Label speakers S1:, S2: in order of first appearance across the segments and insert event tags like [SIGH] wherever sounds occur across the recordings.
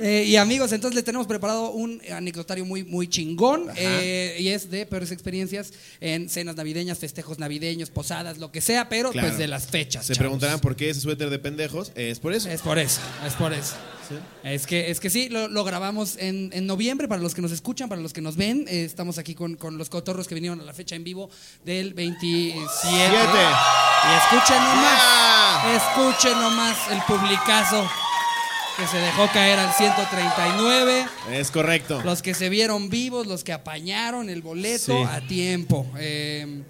S1: Eh, y amigos, entonces les tenemos preparado un anecdotario muy, muy chingón. eh, y es de peores experiencias en cenas navideñas, festejos navideños, posadas, lo que sea, pero
S2: Claro.
S1: pues de las fechas.
S2: Se
S1: chavos.
S2: preguntarán por qué ese suéter de pendejos. Es por eso.
S1: Es por eso, es por eso. Es que, es que sí, lo, lo grabamos en, en noviembre para los que nos escuchan, para los que nos ven. eh, estamos aquí con, con los cotorros que vinieron a la fecha en vivo del 27. Y escuchen nomás,
S2: ¡Ya!
S1: escuchen nomás el publicazo que se dejó caer al 139.
S2: Es correcto.
S1: Los que se vieron vivos, los que apañaron el boleto
S2: Sí.
S1: a tiempo. Eh,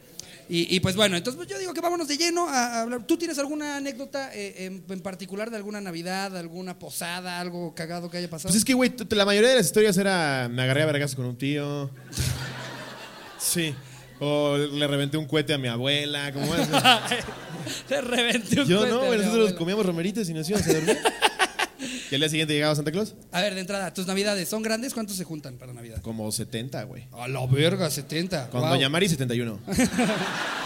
S1: y, y pues bueno, entonces pues yo digo que vámonos de lleno a, hablar. ¿Tú tienes alguna anécdota eh, en, en particular de alguna Navidad, alguna posada, algo cagado que haya pasado?
S2: Pues es que, güey, la mayoría de las historias era me agarré a vergas con un tío. Sí. O le reventé un cohete a mi abuela. Como es?
S1: Te [LAUGHS] reventé un
S2: Yo
S1: cohete
S2: no,
S1: a mi
S2: nosotros comíamos romeritas y nos íbamos a dormir. [LAUGHS] al día siguiente llegaba Santa Claus.
S1: A ver, de entrada, tus navidades, ¿son grandes? ¿Cuántos se juntan para Navidad?
S2: Como 70, güey.
S1: A la verga, 70.
S2: Con
S1: Wow.
S2: Doña Mari, 71. [LAUGHS]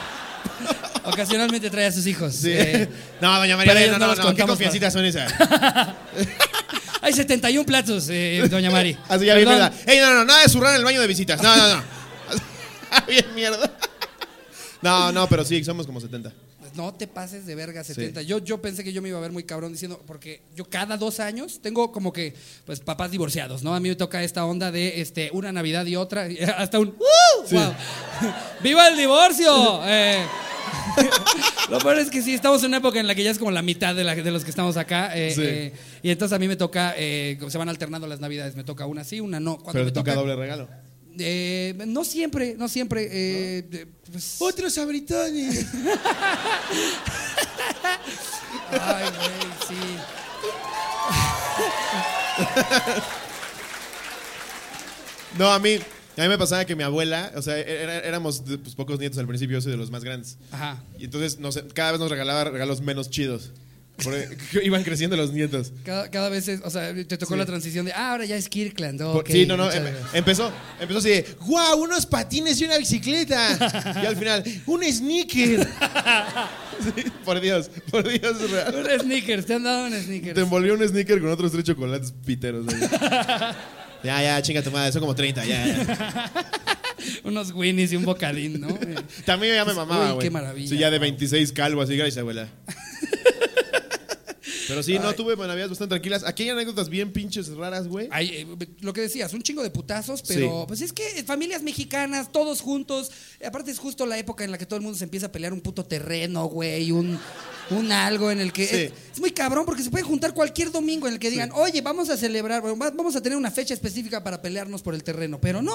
S1: Ocasionalmente trae a sus hijos.
S2: Sí.
S1: Eh,
S2: no, Doña María, no, no,
S1: no
S2: ¿Qué confiancitas son esas? [LAUGHS]
S1: hay 71 platos, eh, Doña Mari. [LAUGHS]
S2: Así ya bien. ¿verdad? Ey, no, no, nada de zurrar en el baño de visitas. No, no, no. bien mierda. No, no, pero sí, somos como 70.
S1: No te pases de verga 70. Yo, yo pensé que yo me iba a ver muy cabrón diciendo, porque yo cada dos años tengo como que, pues, papás divorciados, ¿no? A mí me toca esta onda de este, una Navidad y otra, [LAUGHS] hasta un ¡Uh! ¡Wow! [LAUGHS] ¡Viva el divorcio! [LAUGHS] Eh, lo peor es que sí, estamos en una época en la que ya es como la mitad de, la- de los que estamos acá. eh,
S2: Sí.
S1: eh, y entonces a mí me toca, eh, se van alternando las Navidades, me toca una sí, una no. Cuando
S2: Pero
S1: me
S2: te toca doble regalo.
S1: Eh, no siempre, no siempre. eh, pues-
S2: Otros abritones.
S1: Ay, güey, sí.
S2: No, a mí, a mí me pasaba que mi abuela, o sea, era- éramos pues, pocos nietos al principio, yo soy de los más grandes.
S1: Ajá.
S2: Y entonces nos- cada vez nos regalaba regalos menos chidos. Iban creciendo los nietos.
S1: Cada, cada vez, es- o sea, te tocó
S2: Sí.
S1: la transición de, ah, ahora ya es Kirkland.
S2: Por- sí, no, no, em- empezó, empezó así de, wow, unos patines y una bicicleta. Y al final, un sneaker. [LAUGHS] Sí, por Dios, por Dios.
S1: Un sneakers, te han dado un
S2: Te
S1: sneakers.
S2: envolvió un sneaker con otros tres chocolates piteros. Ya, ya, chinga tu madre, son como 30, ya, ya. [LAUGHS]
S1: Unos winnies y un bocadín, ¿no?
S2: También ya me mamaba,
S1: Uy,
S2: güey.
S1: qué maravilla,
S2: Sí, ya de
S1: wow.
S2: 26 calvo, así, gracias, abuela. Pero sí, no, tuve navidades bastante tranquilas. Aquí hay anécdotas bien pinches raras, güey.
S1: Eh, lo que decías, un chingo de putazos, pero
S2: Sí.
S1: pues es que familias mexicanas, todos juntos. Aparte es justo la época en la que todo el mundo se empieza a pelear un puto terreno, güey, un, un algo en el que...
S2: Sí.
S1: Es, es muy cabrón porque se pueden juntar cualquier domingo en el que digan, oye, vamos a celebrar, vamos a tener una fecha específica para pelearnos por el terreno, pero no.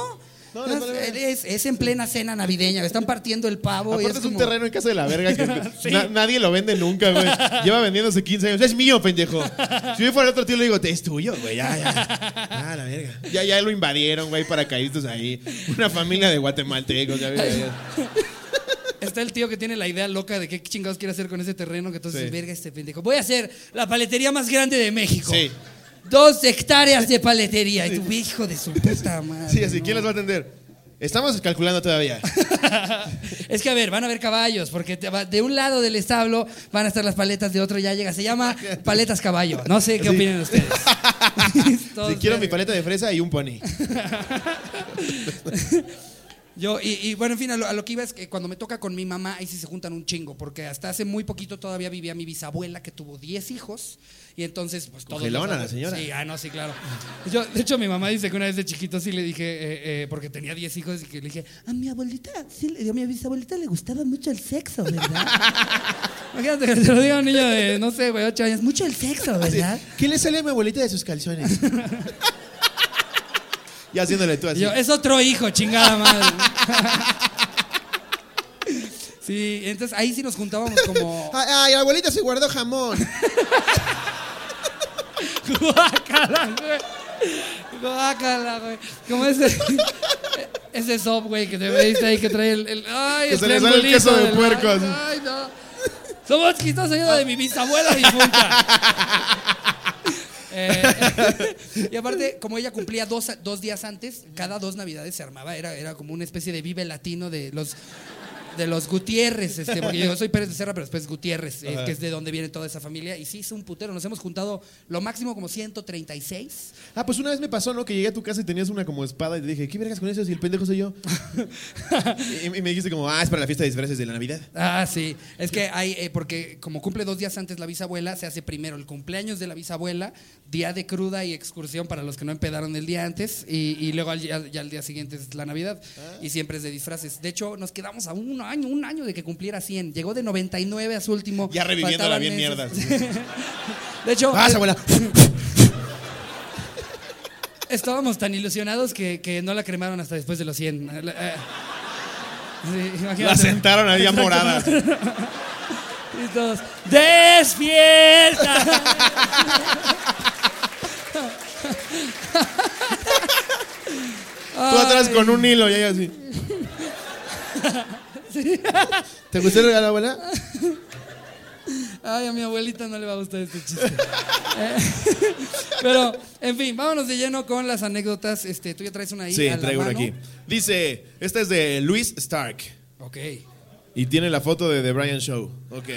S1: Es, en plena cena navideña, están partiendo el pavo y es,
S2: es un terreno en casa de la verga que [LAUGHS]
S1: Sí.
S2: na- nadie lo vende nunca, güey. Lleva vendiéndose 15 años. Es mío, pendejo. Si yo fuera otro tío, le digo, es tuyo, güey. Ya, ya. [LAUGHS] Ah, la verga. Ya, ya lo invadieron, güey, paracaidistas ahí. Una familia de guatemaltecos, ya, ya, ya. [LAUGHS]
S1: Está el tío que tiene la idea loca de qué chingados quiere hacer con ese terreno, que entonces,
S2: Sí.
S1: verga este pendejo. Voy a hacer la paletería más grande de México.
S2: Sí.
S1: Dos hectáreas de paletería. Y tu hijo de su puta madre.
S2: Sí, así,
S1: ¿no?
S2: ¿quién las va a atender? Estamos calculando todavía. [LAUGHS]
S1: Es que a ver, van a haber caballos, porque te va- de un lado del establo van a estar las paletas, de otro ya llega. Se llama [LAUGHS] paletas caballo. No sé qué
S2: Sí.
S1: opinan ustedes. [LAUGHS]
S2: Si quiero mi paleta de fresa y un pony.
S1: Yo, y, y, bueno, en fin, a lo, a lo que iba es que cuando me toca con mi mamá, ahí sí se juntan un chingo, porque hasta hace muy poquito todavía vivía mi bisabuela que tuvo 10 hijos, y entonces, pues todos. los
S2: Cogelona la señora.
S1: Sí, ah, no, sí, claro. Yo, de hecho, mi mamá dice que una vez de chiquito sí le dije, eh, eh, porque tenía 10 hijos, y que le dije, a mi abuelita, sí, le- a mi bisabuelita le gustaba mucho el sexo, ¿verdad? [LAUGHS] Imagínate que te lo diga un niño de, no sé, güey, 8 años, mucho el sexo, ¿verdad?
S2: ¿Qué le sale a mi abuelita de sus calzones? [LAUGHS] y haciéndole tú así.
S1: yo, es otro hijo, chingada madre. [LAUGHS] Sí, entonces ahí sí nos juntábamos como. [LAUGHS]
S2: Ay, abuelita se guardó jamón.
S1: Guácala, güey. Guácala, güey. Como ese. [LAUGHS] Ese sop, güey, que te veiste ahí que trae el. el- ay,
S2: Que
S1: el
S2: se le sale el queso de puerco,
S1: Ay, no. Somos estás oyendo de mi bisabuela difunta. Eh, [LAUGHS] y aparte, como ella cumplía dos, dos días antes, cada dos navidades se armaba, era, era como una especie de vive latino de los de los Gutiérrez, este, porque yo soy Pérez de Serra, pero después Gutiérrez, eh, que es de donde viene toda esa familia. Y sí, es un putero. Nos hemos juntado lo máximo como 136.
S2: Ah, pues una vez me pasó, ¿no? Que llegué a tu casa y tenías una como espada y te dije, ¿qué vergas con eso si el pendejo soy yo? [LAUGHS] y, y me dijiste como, ah, es para la fiesta de disfraces de la Navidad.
S1: Ah, sí. Es que hay, eh, porque como cumple dos días antes la bisabuela, se hace primero el cumpleaños de la bisabuela, día de cruda y excursión para los que no empedaron el día antes, y, y luego al, ya, ya al día siguiente es la Navidad. Y siempre es de disfraces. De hecho, nos quedamos a un año, un año de que cumpliera 100. Llegó de 99 a su último.
S2: Ya reviviéndola bien mierda. [LAUGHS]
S1: De hecho,
S2: ¡Ah,
S1: eh,
S2: abuela!
S1: estábamos tan ilusionados que, que no la cremaron hasta después de los 100. Eh, eh, sí.
S2: La sentaron ahí morada.
S1: Y todos, ¡despierta!
S2: Tú atrás con un hilo y ella así. [LAUGHS] ¿Te gustó el regalo, abuela?
S1: Ay, a mi abuelita no le va a gustar este chiste. Eh, [LAUGHS] Pero, en fin, vámonos de lleno con las anécdotas. Este, tú ya traes una ahí.
S2: Sí,
S1: a la
S2: traigo una
S1: mano?
S2: aquí. Dice, esta es de Luis Stark.
S1: Ok.
S2: Y tiene la foto de The Brian Show. Ok.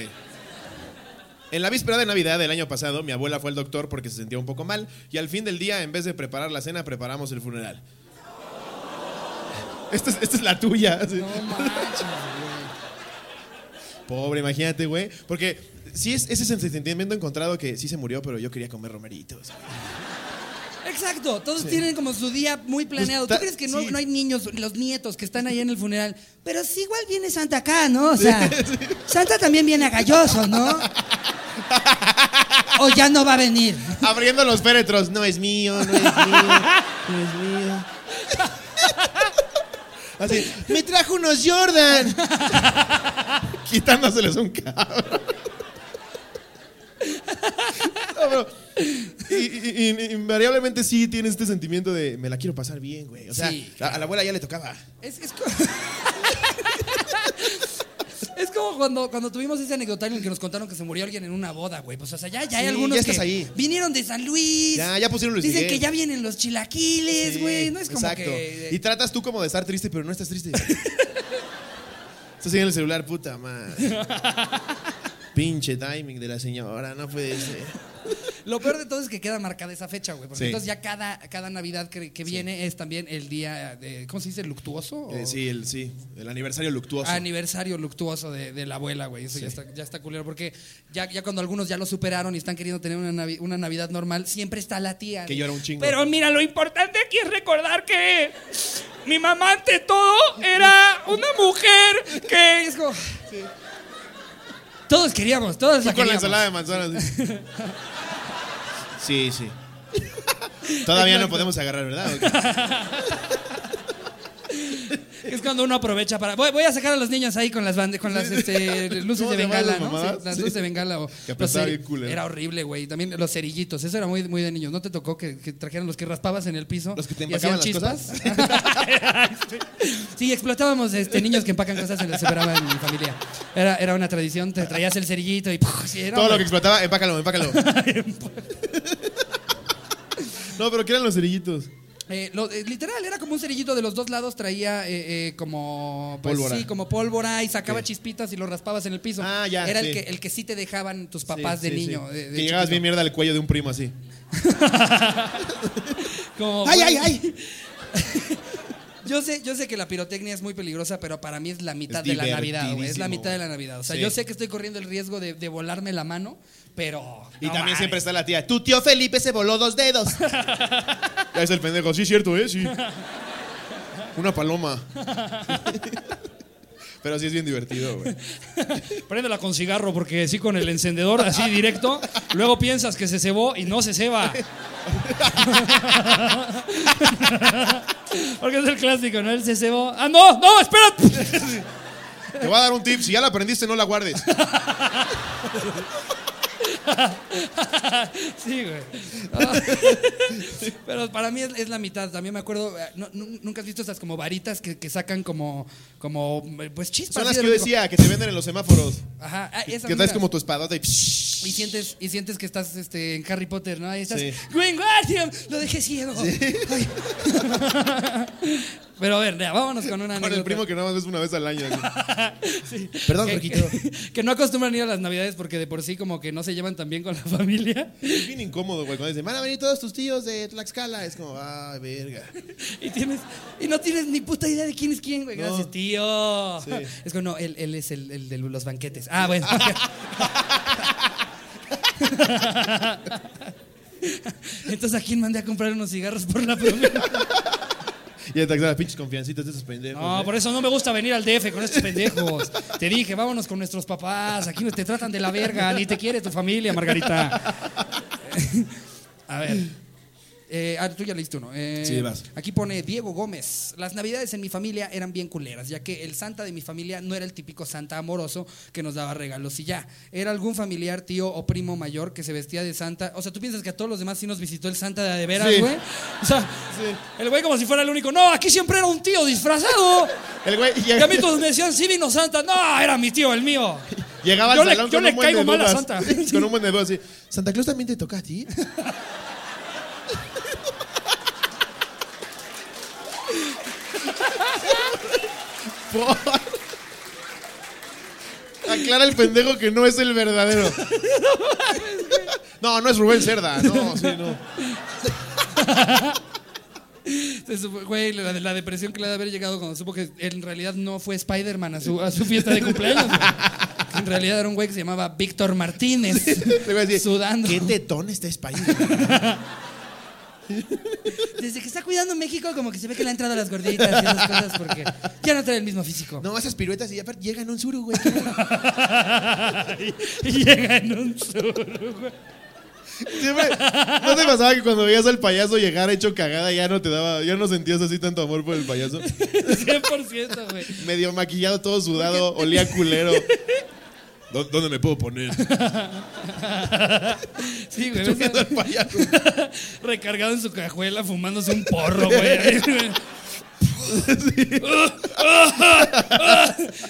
S2: En la víspera de Navidad del año pasado, mi abuela fue al doctor porque se sentía un poco mal y al fin del día, en vez de preparar la cena, preparamos el funeral. Esta es, esta es la tuya.
S1: No manches, güey.
S2: Pobre, imagínate, güey. Porque sí es ese sentimiento encontrado que sí se murió, pero yo quería comer romeritos.
S1: Exacto, todos tienen como su día muy planeado.
S2: Pues
S1: ¿Tú
S2: ta-
S1: crees que no,
S2: sí.
S1: no hay niños, los nietos que están ahí en el funeral? Pero sí, igual viene Santa acá, ¿no? O sea, [LAUGHS] Santa también viene a galloso, ¿no? [LAUGHS] O ya no va a venir.
S2: Abriendo los féretros. No es mío, no es mío, [LAUGHS] no es mío. Así, me trajo unos Jordan. [LAUGHS] Quitándoseles un cabrón. No, pero, y, y- y- invariablemente sí tiene este sentimiento de me la quiero pasar bien, güey. O sea,
S1: Sí,
S2: a, a la abuela ya le tocaba.
S1: Es, es, [LAUGHS] Es como cuando, cuando tuvimos ese anecdotario en el que nos contaron que se murió alguien en una boda, güey. Pues, o sea, ya, ya hay
S2: Sí,
S1: algunos
S2: ya estás
S1: que
S2: ahí.
S1: vinieron de San Luis.
S2: Ya, ya pusieron Luis
S1: Dicen
S2: Miguel.
S1: que ya vienen los chilaquiles,
S2: Sí,
S1: güey. no es como
S2: exacto.
S1: que...
S2: Y tratas tú como de estar triste, pero no estás triste. [LAUGHS] estás ahí en el celular, puta madre. [LAUGHS] Pinche timing de la señora, no puede ser. [LAUGHS]
S1: Lo peor de todo es que queda marcada esa fecha, güey. Porque
S2: Sí.
S1: entonces ya cada, cada Navidad que, que viene es también el día de. ¿Cómo se dice? ¿Luctuoso?
S2: Eh, sí, el, sí, el aniversario luctuoso.
S1: Aniversario luctuoso de, de la abuela, güey. Eso ya, está, ya está culero. Porque ya, ya cuando algunos ya lo superaron y están queriendo tener una, navi- una Navidad normal, siempre está la tía.
S2: Que llora un chingo.
S1: Pero mira, lo importante aquí es recordar que mi mamá, ante todo, era una mujer que. Es como- Todos queríamos, todos la
S2: con la ensalada de manzanas. [LAUGHS] Sí, sí. Todavía no podemos agarrar, ¿verdad? [LAUGHS]
S1: Es cuando uno aprovecha para. Voy, voy a sacar a los niños ahí con las bande- con las este, [LAUGHS] luces
S2: ¿Cómo
S1: de bengala, ¿no? Sí, las
S2: Sí.
S1: luces de bengala. O,
S2: Que
S1: los
S2: culero.
S1: Era horrible, güey. También los cerillitos. Eso era muy, muy de niños. ¿No te tocó que, que trajeran los que raspabas en el piso?
S2: ¿Los que te
S1: y hacían
S2: empacaban
S1: chispas? [LAUGHS] sí, explotábamos este, niños que empacan cosas en la separaba en mi familia. Era, era una tradición. Te traías el cerillito y. ¡puf! Sí, era
S2: Todo lo que explotaba, empácalo, empácalo. No, pero ¿qué eran los cerillitos?
S1: Eh, lo- eh, literal, era como un cerillito de los dos lados, traía eh, como pues,
S2: Pólvora.
S1: sí, como pólvora y sacaba chispitas y lo raspabas en el piso.
S2: Ah, ya,
S1: Era
S2: sí.
S1: el que el que sí te dejaban tus papás
S2: Sí,
S1: de niño. de- de
S2: que llegabas bien mierda al cuello de un primo así. [LAUGHS]
S1: Como,
S2: ¡Ay, ay, ay! [LAUGHS]
S1: Yo sé, yo sé que la pirotecnia es muy peligrosa, pero para mí es la mitad
S2: Es
S1: de la Navidad, güey. Es la mitad de la. Navidad. O sea, yo sé que estoy corriendo el riesgo de, de volarme la mano, pero.
S2: Y
S1: no
S2: también
S1: mames.
S2: siempre está la tía. Tu tío Felipe se voló dos dedos. ya es el pendejo. Sí, cierto, ¿eh? Sí. Una paloma. Pero sí es bien divertido, güey.
S1: Préndela con cigarro, porque sí, con el encendedor así directo. Luego piensas que se cebó y no se ceba. Porque es el clásico, ¿no? Él se cebó. ¡Ah, no! ¡No! ¡Espérate!
S2: Te voy a dar un tip. Si ya la aprendiste, no la guardes. [LAUGHS]
S1: Sí, güey. [LAUGHS] Pero para mí es, es la mitad. También me acuerdo. eh, no- Nunca has visto esas como varitas que, que sacan como. como pues chispas.
S2: Son las que yo decía, que te venden en los semáforos.
S1: Ajá. ah, esa
S2: Que traes como tu espadota y...
S1: Y sientes, y sientes que estás este, en Harry Potter, ¿no? Ahí estás.
S2: Sí.
S1: Lo dejé ciego. Ay. [LAUGHS] Pero a ver, ya, vámonos con una [LAUGHS]
S2: Con
S1: anécdota.
S2: el primo que nada más ves una vez al año. [LAUGHS]
S1: Sí.
S2: Perdón,
S1: que,
S2: Jorgito.
S1: que- [LAUGHS] que no acostumbran ir a las navidades porque de por sí como que no se llevan tan bien con la familia.
S2: Es bien incómodo, güey. Cuando dicen, van a venir todos tus tíos de Tlaxcala. Es como, ah, verga.
S1: Y tienes y no tienes ni puta idea de quién es quién, güey.
S2: No.
S1: Gracias, tío.
S2: Sí.
S1: Es como, no, él, él es el, el de los banquetes. Ah, bueno. Entonces, ¿a quién mandé a comprar unos cigarros por la promesa?
S2: Y pinches confiancitas de esos pendejos.
S1: No,
S2: ¿eh?
S1: por eso no me gusta venir al DF con estos pendejos. Te dije, vámonos con nuestros papás. Aquí te tratan de la verga, ni te quiere tu familia, Margarita. [LAUGHS] A ver. Eh, ah, tú ya leíste uno. Eh,
S2: Sí, vas.
S1: Aquí pone Diego Gómez. Las navidades en mi familia eran bien culeras, ya que el santa de mi familia no era el típico santa amoroso que nos daba regalos y ya. Era algún familiar, tío o primo mayor que se vestía de santa. O sea, ¿tú piensas que a todos los demás sí nos visitó el santa de de veras,
S2: Sí.
S1: güey? O sea, el güey como si fuera el único. No, aquí siempre era un tío disfrazado. [LAUGHS]
S2: El güey
S1: Y a mí todos me decían, sí vino Santa. No, era mi tío, el mío.
S2: llegaba al
S1: Yo le-
S2: salón
S1: yo
S2: con
S1: le
S2: un buen
S1: caigo mal a. Santa. [LAUGHS]
S2: Con un buen así. ¿Santa Claus también te toca a ti? [LAUGHS] Aclara el pendejo que no es el verdadero. [LAUGHS] No, no es Rubén Cerda. No, sí, no.
S1: Güey, la, la depresión que le ha de haber llegado cuando supo que en realidad no fue Spider-Man a su, a su fiesta de cumpleaños. en realidad era un güey que se llamaba Víctor Martínez. [LAUGHS]
S2: Le voy a decir,
S1: Sudando.
S2: ¿Qué tetón está Spider? [LAUGHS] [LAUGHS]
S1: Desde que está cuidando México, como que se ve que le ha entrado a las gorditas y esas cosas porque ya no trae el mismo físico.
S2: No, esas piruetas y aparte llegan un suru, güey. [LAUGHS]
S1: llega en un sur, güey.
S2: Siempre, ¿No te pasaba que cuando veías al payaso llegar hecho cagada ya no te daba, ya no sentías así tanto amor por el payaso? [LAUGHS]
S1: 100%, güey.
S2: Medio maquillado, todo sudado, olía culero. ¿Dó- ¿Dónde me puedo poner? [LAUGHS]
S1: Sí, güey. Ves a- [LAUGHS] recargado en su cajuela fumándose un porro, güey. [LAUGHS]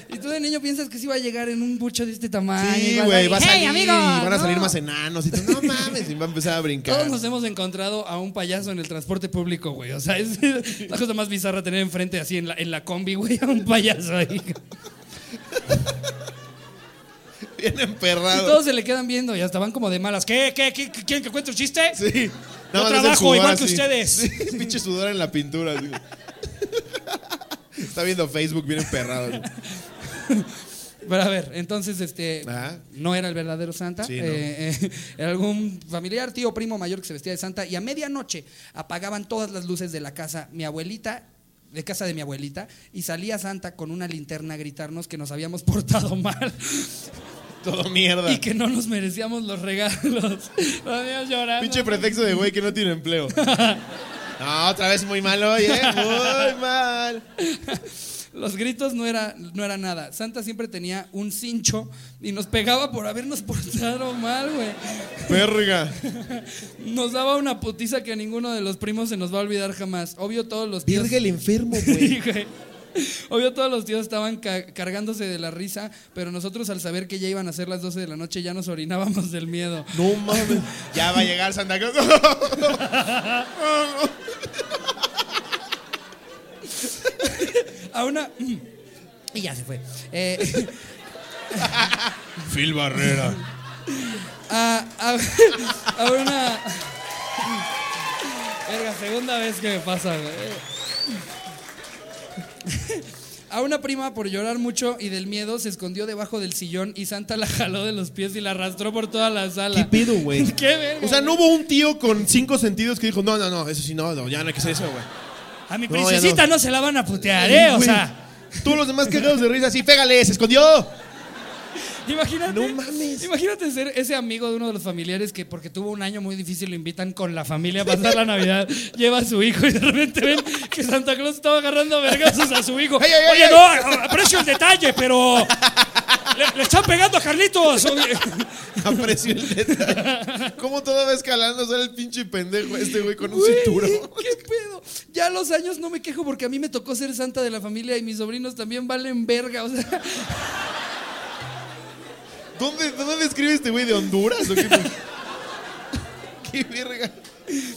S1: y tú de niño piensas que sí va a llegar en un bucho de este tamaño. y
S2: Sí,
S1: vas
S2: güey,
S1: ir,
S2: va a
S1: "Hey,
S2: salir y van a salir
S1: no".
S2: más enanos y tú, no mames, y va a empezar a brincar.
S1: Todos nos hemos encontrado a un payaso en el transporte público, güey. O sea, es la cosa más bizarra tener enfrente así en la, en la combi, güey, a un payaso ahí.
S2: Bien
S1: Y
S2: emperrado.
S1: todos se le quedan viendo y hasta van como de malas. ¿Qué? ¿Qué? ¿Qué? ¿Qué- ¿Quieren que cuente un chiste?
S2: Sí.
S1: Yo
S2: el
S1: trabajo
S2: sudor
S1: igual que
S2: así.
S1: ustedes.
S2: Sí, [LAUGHS] pinche sudor en la pintura. así. Está viendo Facebook bien emperrado. así.
S1: Pero a ver, entonces, este,
S2: Ajá.
S1: no era el verdadero Santa.
S2: Sí, no.
S1: eh, eh, era algún familiar, tío, primo mayor que se vestía de Santa. Y a medianoche apagaban todas las luces de la casa. Mi abuelita, de casa de mi abuelita, y salía Santa con una linterna a gritarnos que nos habíamos [LAUGHS] portado mal
S2: Todo mierda.
S1: y que no nos merecíamos los regalos. [LAUGHS] Los niños llorando.
S2: Pinche pretexto de güey que no tiene empleo. [LAUGHS] No, otra vez muy mal hoy, ¿eh? Muy mal.
S1: Los gritos no era, no era nada. Santa siempre tenía un cincho y nos pegaba por habernos [LAUGHS] portado mal, güey.
S2: Verga.
S1: Nos daba una putiza que a ninguno de los primos se nos va a olvidar jamás. Obvio todos los tíos...
S2: Virga el enfermo,
S1: Sí,
S2: güey. [LAUGHS]
S1: Obvio todos los tíos estaban ca- cargándose de la risa, pero nosotros al saber que ya iban a ser las 12 de la noche ya nos orinábamos del miedo.
S2: No mames. Ya va a llegar Santa Claus. [LAUGHS]
S1: A una... Y ya se fue. Eh, [LAUGHS]
S2: Phil Barrera.
S1: a, a- a una... Verga, segunda vez que me pasa, güey. [LAUGHS] A una prima por llorar mucho y del miedo se escondió debajo del sillón y Santa la jaló de los pies y la arrastró por toda la sala.
S2: ¿Qué pedo, güey? [LAUGHS]
S1: ¿Qué verga?
S2: O sea, no hubo un tío con cinco sentidos que dijo, no, no, no, eso sí, no, no ya no hay que hacer eso, güey.
S1: A mi
S2: No, ya
S1: princesita
S2: no.
S1: no. se la van a putear, ¿eh? O
S2: Güey.
S1: sea,
S2: Todos los demás cagados de risa, así, pégale, se escondió.
S1: Imagínate.
S2: No mames.
S1: Imagínate ser ese amigo de uno de los familiares que porque tuvo un año muy difícil lo invitan con la familia a pasar la Navidad, [LAUGHS] lleva a su hijo y de repente ven que Santa Claus estaba agarrando vergazos a su hijo. Oye, no, aprecio el detalle, pero le, le están pegando a Carlitos. [LAUGHS]
S2: Aprecio el detalle. ¿Cómo todo va escalando? Sale el pinche pendejo este güey con un
S1: Güey,
S2: cinturón.
S1: ¿Qué pedo? Ya los años no me quejo porque a mí me tocó ser santa de la familia y mis sobrinos también valen verga. O sea,
S2: ¿Dónde, ¿Dónde escribe este güey? ¿De Honduras? ¿O qué, [LAUGHS] qué verga?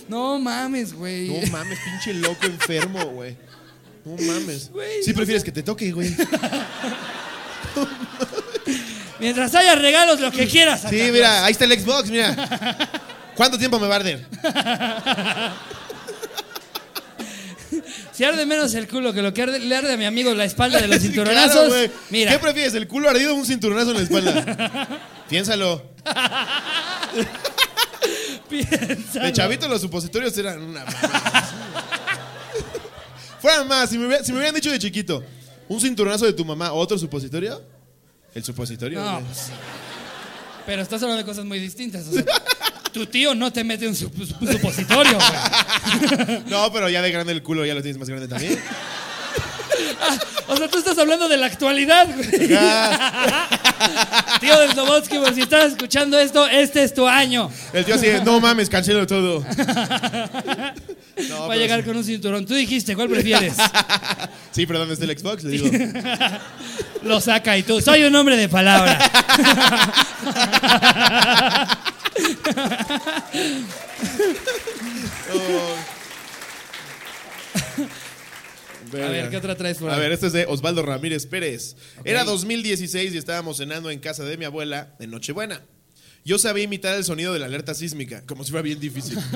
S1: no mames, güey.
S2: No mames, pinche loco enfermo, güey. No mames.
S1: Güey,
S2: sí prefieres que te toque, güey. [LAUGHS]
S1: Mientras haya regalos, lo que quieras.
S2: Sí, mira, ahí está el Xbox, mira. ¿Cuánto tiempo me va a arder? [LAUGHS]
S1: Si arde menos el culo que lo que arde- le arde a mi amigo la espalda de los [LAUGHS] cinturonazos,
S2: claro,
S1: mira.
S2: ¿Qué prefieres, el culo ardido o un cinturonazo en la espalda? [LAUGHS] Piénsalo.
S1: piénsalo.
S2: De chavito los supositorios eran una. Fueran más, si me, hubiera- si me hubieran dicho de chiquito, un cinturonazo de tu mamá o otro supositorio, el supositorio.
S1: No, pues. Pero estás hablando de cosas muy distintas. o sea, [LAUGHS] tu tío no te mete un sup- sup- supositorio, güey. [LAUGHS]
S2: No, pero ya de grande el culo ya lo tienes más grande también.
S1: O sea, tú estás hablando de la actualidad, güey. Tío del Dobotsky, pues, si estás escuchando esto, este es tu año.
S2: El tío así, no mames, cancelo todo. [LAUGHS] No,
S1: Va a llegar
S2: sí.
S1: con un cinturón. Tú dijiste, ¿cuál prefieres? [LAUGHS]
S2: Sí, pero ¿dónde está el Xbox? Le digo.
S1: Lo saca y tú. Soy un hombre de palabra. [LAUGHS] A ver, ¿qué otra traes por
S2: A ver, este es de Osvaldo Ramírez Pérez. Era 2016 y estábamos cenando en casa de mi abuela en Nochebuena. Yo sabía imitar el sonido de la alerta sísmica, como si fuera bien difícil. [LAUGHS]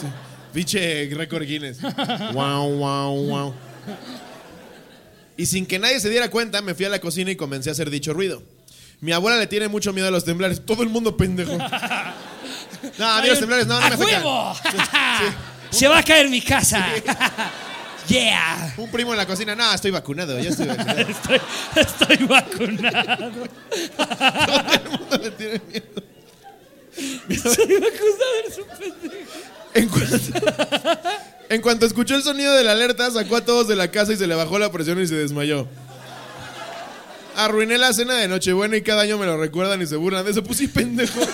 S2: Sí. Pinche récord Guinness. Wow, wow, wow. Y sin que nadie se diera cuenta, me fui a la cocina y comencé a hacer dicho ruido. Mi abuela le tiene mucho miedo a los temblores. Todo el mundo pendejo. No, a mí los temblores no, no
S1: ¡A
S2: me afectan.
S1: huevo! [LAUGHS] Se va a caer mi casa. [LAUGHS] Yeah.
S2: Un primo en la cocina, no, estoy vacunado, ya estoy vacunado. [LAUGHS]
S1: Estoy, estoy vacunado.
S2: Todo el mundo le tiene miedo.
S1: Estoy vacunado, eres un pendejo.
S2: En cuanto, en cuanto escuchó el sonido de la alerta, sacó a todos de la casa y se le bajó la presión y se desmayó. Arruiné la cena de Nochebuena y cada año me lo recuerdan y se burlan de eso. Pues pendejo. [LAUGHS]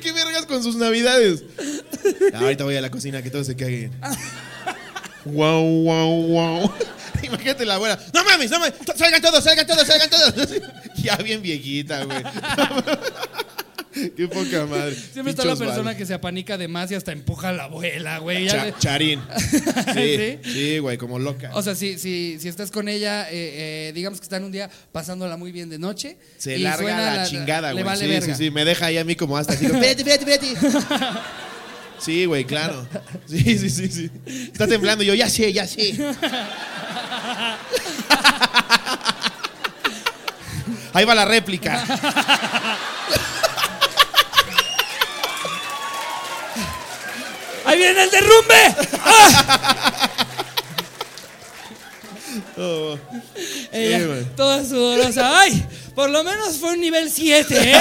S2: Qué vergas con sus navidades. Ah, ahorita voy a la cocina, que todos se caguen. Wow, wow, wow. Imagínate la abuela. No mames, no mames. Salgan todos, salgan todos, salgan todos. [LAUGHS] ya bien viejita, güey. [LAUGHS] qué poca madre. [LAUGHS]
S1: Siempre está la persona que se apanica de más y hasta empuja a la abuela, güey.
S2: Cha-
S1: le-
S2: charín. [LAUGHS] Sí,
S1: ¿Sí?
S2: güey, como loca.
S1: O sea, si, si, si estás con ella, eh, eh, digamos que están un día pasándola muy bien de noche.
S2: Se
S1: y
S2: larga
S1: suena
S2: la, chingada, güey.
S1: vale
S2: sí,
S1: verga.
S2: sí, sí. Me deja ahí a mí como hasta así. Vete, vete, vete. Sí, güey, claro. Sí, sí, sí, sí. Está temblando. y Yo, ya sé, ya sé. Ahí va la réplica.
S1: ¡Ahí viene el derrumbe!
S2: Oh.
S1: Ella,
S2: Sí,
S1: toda sudorosa. ¡Ay! Por lo menos fue un nivel 7, ¿eh?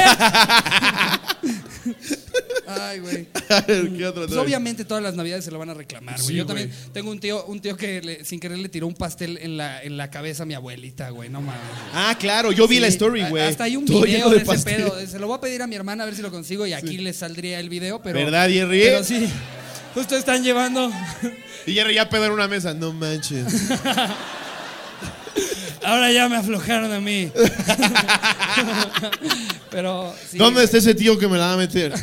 S1: Ay, güey.
S2: A ver, ¿qué otro
S1: Pues obviamente todas las navidades se lo van a reclamar, güey.
S2: Sí,
S1: Yo también tengo un tío, un tío que le- sin querer le tiró un pastel en la, en la cabeza a mi abuelita, güey. No mames.
S2: Ah, claro, yo vi
S1: Sí,
S2: la story, güey.
S1: Hasta hay un
S2: Todo
S1: video de, ese
S2: pastel.
S1: pedo. Se lo voy a pedir a mi hermana a ver si lo consigo y aquí les saldría el video, pero.
S2: ¿Verdad, Jerry?
S1: Pero sí. Justo están llevando.
S2: Y Jerry ya pedo en una mesa. No manches.
S1: Ahora ya me aflojaron a mí. pero. sí.
S2: ¿Dónde está ese tío que me la va a meter?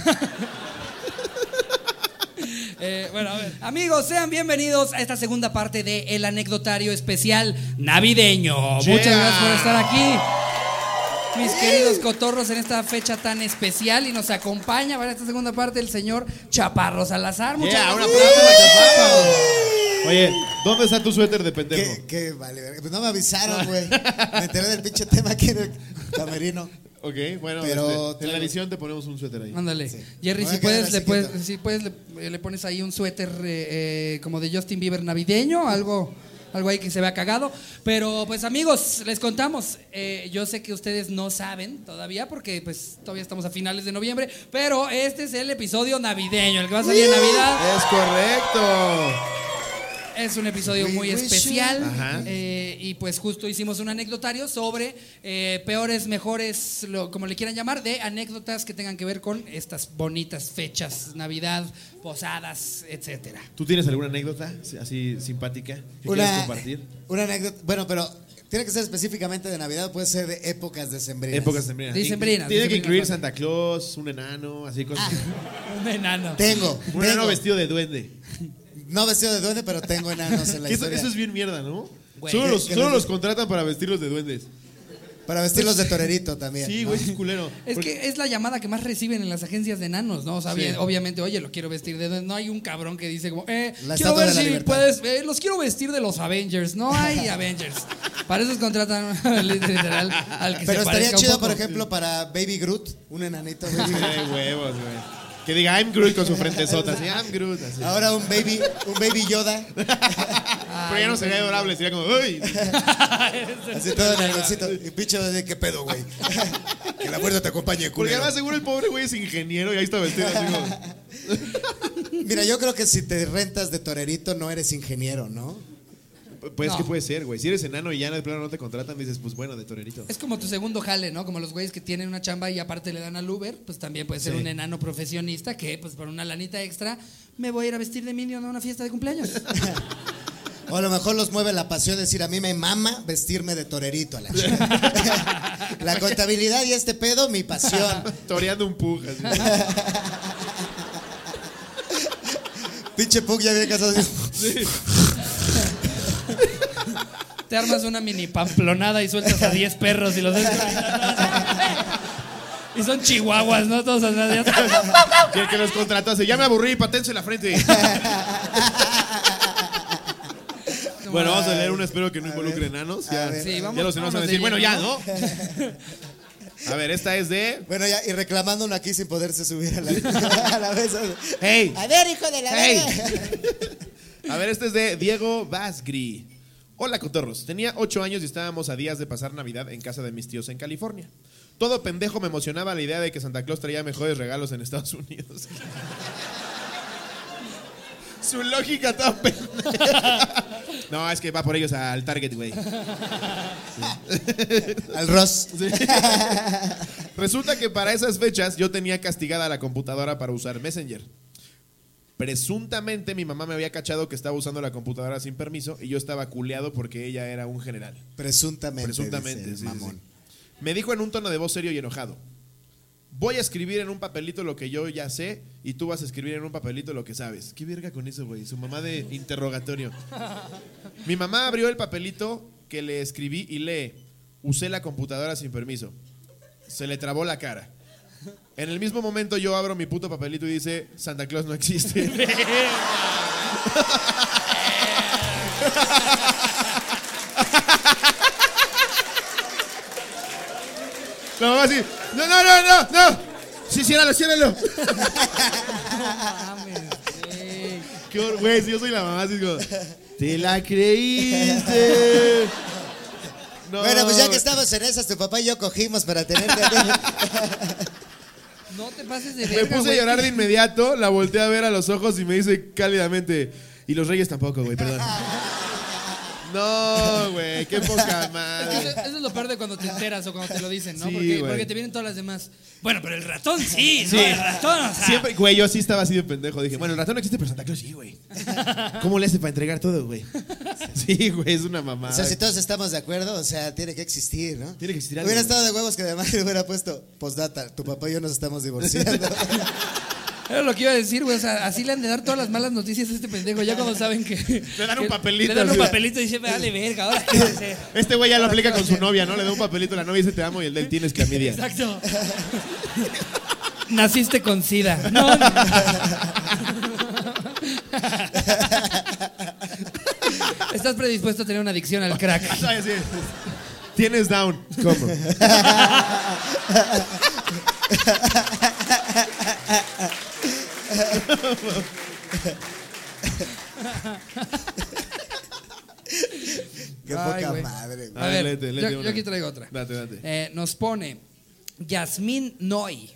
S1: Eh, bueno, a ver. Amigos, sean bienvenidos a esta segunda parte de El Anecdotario Especial Navideño. Muchas gracias por estar aquí. Mis queridos cotorros en esta fecha tan especial y nos acompaña para esta segunda parte el señor Chaparro Salazar. Muchas
S2: Yeah, un
S1: gracias.
S2: aplauso para Chaparro. Oye, ¿dónde está tu suéter de pendejo?
S3: ¿Qué, qué vale? Pues no me avisaron, güey. Me enteré del pinche tema aquí en el camerino.
S2: Ok, bueno,
S3: Pero
S2: este, en la edición te ponemos un suéter ahí.
S1: Ándale.
S3: Sí.
S1: Jerry, si puedes, le puedes,
S3: quieto.
S1: si puedes le, le pones ahí un suéter eh, eh, como de Justin Bieber navideño, algo, algo ahí que se vea cagado. Pero pues amigos, les contamos. eh, yo sé que ustedes no saben todavía porque pues todavía estamos a finales de noviembre, pero este es el episodio navideño, el que va a salir en Navidad.
S2: Es correcto.
S1: Es un episodio muy especial
S2: Ajá.
S1: eh, y pues justo hicimos un anecdotario sobre eh, peores, mejores, lo- como le quieran llamar, de anécdotas que tengan que ver con estas bonitas fechas, Navidad, posadas, etcétera.
S2: ¿Tú tienes alguna anécdota así simpática que quieras
S3: Una,
S2: compartir?
S3: una anécdota. Bueno, pero tiene que ser específicamente de Navidad, puede ser de épocas decembrinas.
S2: Épocas sembrinas.
S1: Decembrinas,
S2: Tiene que incluir. Santa Claus, un enano, así cosas. [LAUGHS]
S1: Un enano.
S3: Tengo.
S2: un enano vestido de duende.
S3: No vestido de duende, pero tengo enanos en la [LAUGHS]
S2: eso,
S3: historia.
S2: eso es bien mierda, ¿no?
S1: Güey.
S2: solo
S3: Que-
S2: los, solo
S3: los-
S2: contratan para vestirlos de duendes.
S3: Para vestirlos de torerito también.
S2: Sí,
S3: ¿no?
S2: güey, es culero.
S1: Es
S2: Porque-
S1: que es la llamada que más reciben en las agencias de enanos, ¿no? O sea,
S2: Sí.
S1: bien, obviamente, oye, lo quiero vestir de... No hay un cabrón que dice como, eh,
S3: La
S1: quiero ver
S3: de la
S1: si
S3: Libertad.
S1: puedes... eh, los quiero vestir de los Avengers. No hay [LAUGHS] Avengers. Para eso contratan [LAUGHS] literal al que
S3: Pero
S1: se
S3: estaría chido,
S1: poco.
S3: por ejemplo, para Baby Groot, un enanito Baby Groot.
S2: Ay, huevos, güey. Que diga I'm Groot con su frentezota. Así, I'm Groot. Así.
S3: Ahora un baby, un baby Yoda,
S2: Pero ya no sería adorable, sería como, uy. [LAUGHS]
S3: así todo nerviosito. Y pinche de qué pedo, güey. [LAUGHS] que la muerte te acompañe,
S2: Porque
S3: culero.
S2: además seguro el pobre güey es ingeniero y ahí está vestido así como...
S3: Mira, yo creo que si te rentas de torerito no eres ingeniero, ¿no?
S2: Pues
S1: No.
S2: que puede ser, güey. Si eres enano y ya de plano no te contratan, dices, pues bueno, de torerito.
S1: Es como tu segundo jale, ¿no? Como los güeyes que tienen una chamba y aparte le dan al Uber, pues también puede ser
S2: Sí.
S1: un enano profesionista que, pues por una lanita extra, me voy a ir a vestir de Minion a una fiesta de cumpleaños. [LAUGHS]
S3: O a lo mejor los mueve la pasión de decir, a mí me mama vestirme de torerito a la chica. [LAUGHS] la contabilidad y este pedo, mi pasión. [LAUGHS]
S2: Toreando un pug. así.
S3: Pinche Pug ya había casado.
S1: Te armas una mini pamplonada y sueltas a 10 perros y los ves. [LAUGHS] Y son chihuahuas, ¿no? Todos atrás.
S2: Y el que los contrató hace, ya me aburrí, patense la frente. [LAUGHS] bueno, vamos a leer uno, espero que no involucre enanos. Ya.
S1: Sí, vamos-
S2: ya los enanos van a decir,
S1: de
S2: bueno, ya, ¿no? [LAUGHS] A ver, esta es de...
S3: Bueno, ya, y reclamando uno aquí sin poderse subir a la, a la mesa.
S2: Hey,
S3: A ver, hijo de la
S2: Hey. A ver, este es de Diego Vasgri. Hola, cotorros. Tenía ocho años y estábamos a días de pasar Navidad en casa de mis tíos en California. Todo pendejo me emocionaba la idea de que Santa Claus traía mejores regalos en Estados Unidos. [LAUGHS] Su lógica toda pendeja. No, es que va por ellos al Target, güey. [LAUGHS]
S3: Al Ross.
S2: Resulta que para esas fechas yo tenía castigada la computadora para usar Messenger. Presuntamente mi mamá me había cachado que estaba usando la computadora sin permiso y yo estaba culeado porque ella era un general.
S3: Presuntamente.
S2: Presuntamente,
S3: dice el
S2: sí, sí,
S3: mamón.
S2: sí. Me dijo en un tono de voz serio y enojado. Voy a escribir en un papelito lo que yo ya sé y tú vas a escribir en un papelito lo que sabes. ¿Qué verga con eso, güey? Su mamá de interrogatorio. Mi mamá abrió el papelito que le escribí y lee. Usé la computadora sin permiso. Se le trabó la cara. En el mismo momento yo abro mi puto papelito y dice, Santa Claus no existe. [LAUGHS] La mamá así, no, no, no, no, no. Sí, ciérralo, ciérralo. Qué güey, si yo soy la mamá, así como, te la creíste. No, [LAUGHS]
S3: Bueno, pues ya que estamos en esas, tu papá y yo cogimos para tenerte. [LAUGHS]
S1: No te pases de
S2: Me
S1: verga,
S2: puse a
S1: güey.
S2: llorar de [LAUGHS] inmediato, la volteé a ver a los ojos y me dice cálidamente, y los reyes tampoco, güey, perdón. [LAUGHS] No, güey, qué poca [LAUGHS] madre.
S1: eso es lo peor de cuando te enteras o cuando te lo dicen, ¿no?
S2: Sí,
S1: porque, te vienen todas las demás. Bueno, pero el ratón sí, ¿no?
S2: Sí.
S1: El ratón, o sea.
S2: Siempre, güey, yo sí estaba así de pendejo. Dije, bueno, el ratón no existe, pero Santa Claus sí, güey. [LAUGHS] ¿Cómo le hace para entregar todo, güey? [LAUGHS] Sí, güey, es una mamada.
S3: O sea, si todos estamos de acuerdo, o sea, tiene que existir, ¿no?
S2: Tiene que existir algo,
S3: Hubiera estado de huevos que además le hubiera puesto postdata. Tu papá y yo nos estamos divorciando.
S1: Era lo que iba a decir, güey. O sea, así le han de dar todas las malas noticias a este pendejo. Ya cuando saben que. [LAUGHS]
S2: Le dan un
S1: que-
S2: papelito,
S1: Le dan un papelito y dice, vale, verga, ahora qué hacer. [LAUGHS]
S2: Este güey ya lo aplica con su novia, ¿no? Le da un papelito a la novia y dice te amo y el de él tienes clamidia.
S1: Exacto. [LAUGHS] Naciste con sida. No, no. Estás predispuesto a tener una adicción al crack.
S2: Tienes down. ¿Cómo?
S3: Qué
S1: Ay,
S3: poca madre. güey.
S1: A ver, yo, aquí traigo otra.
S2: Date, date.
S1: Eh, nos pone Yasmín Noy.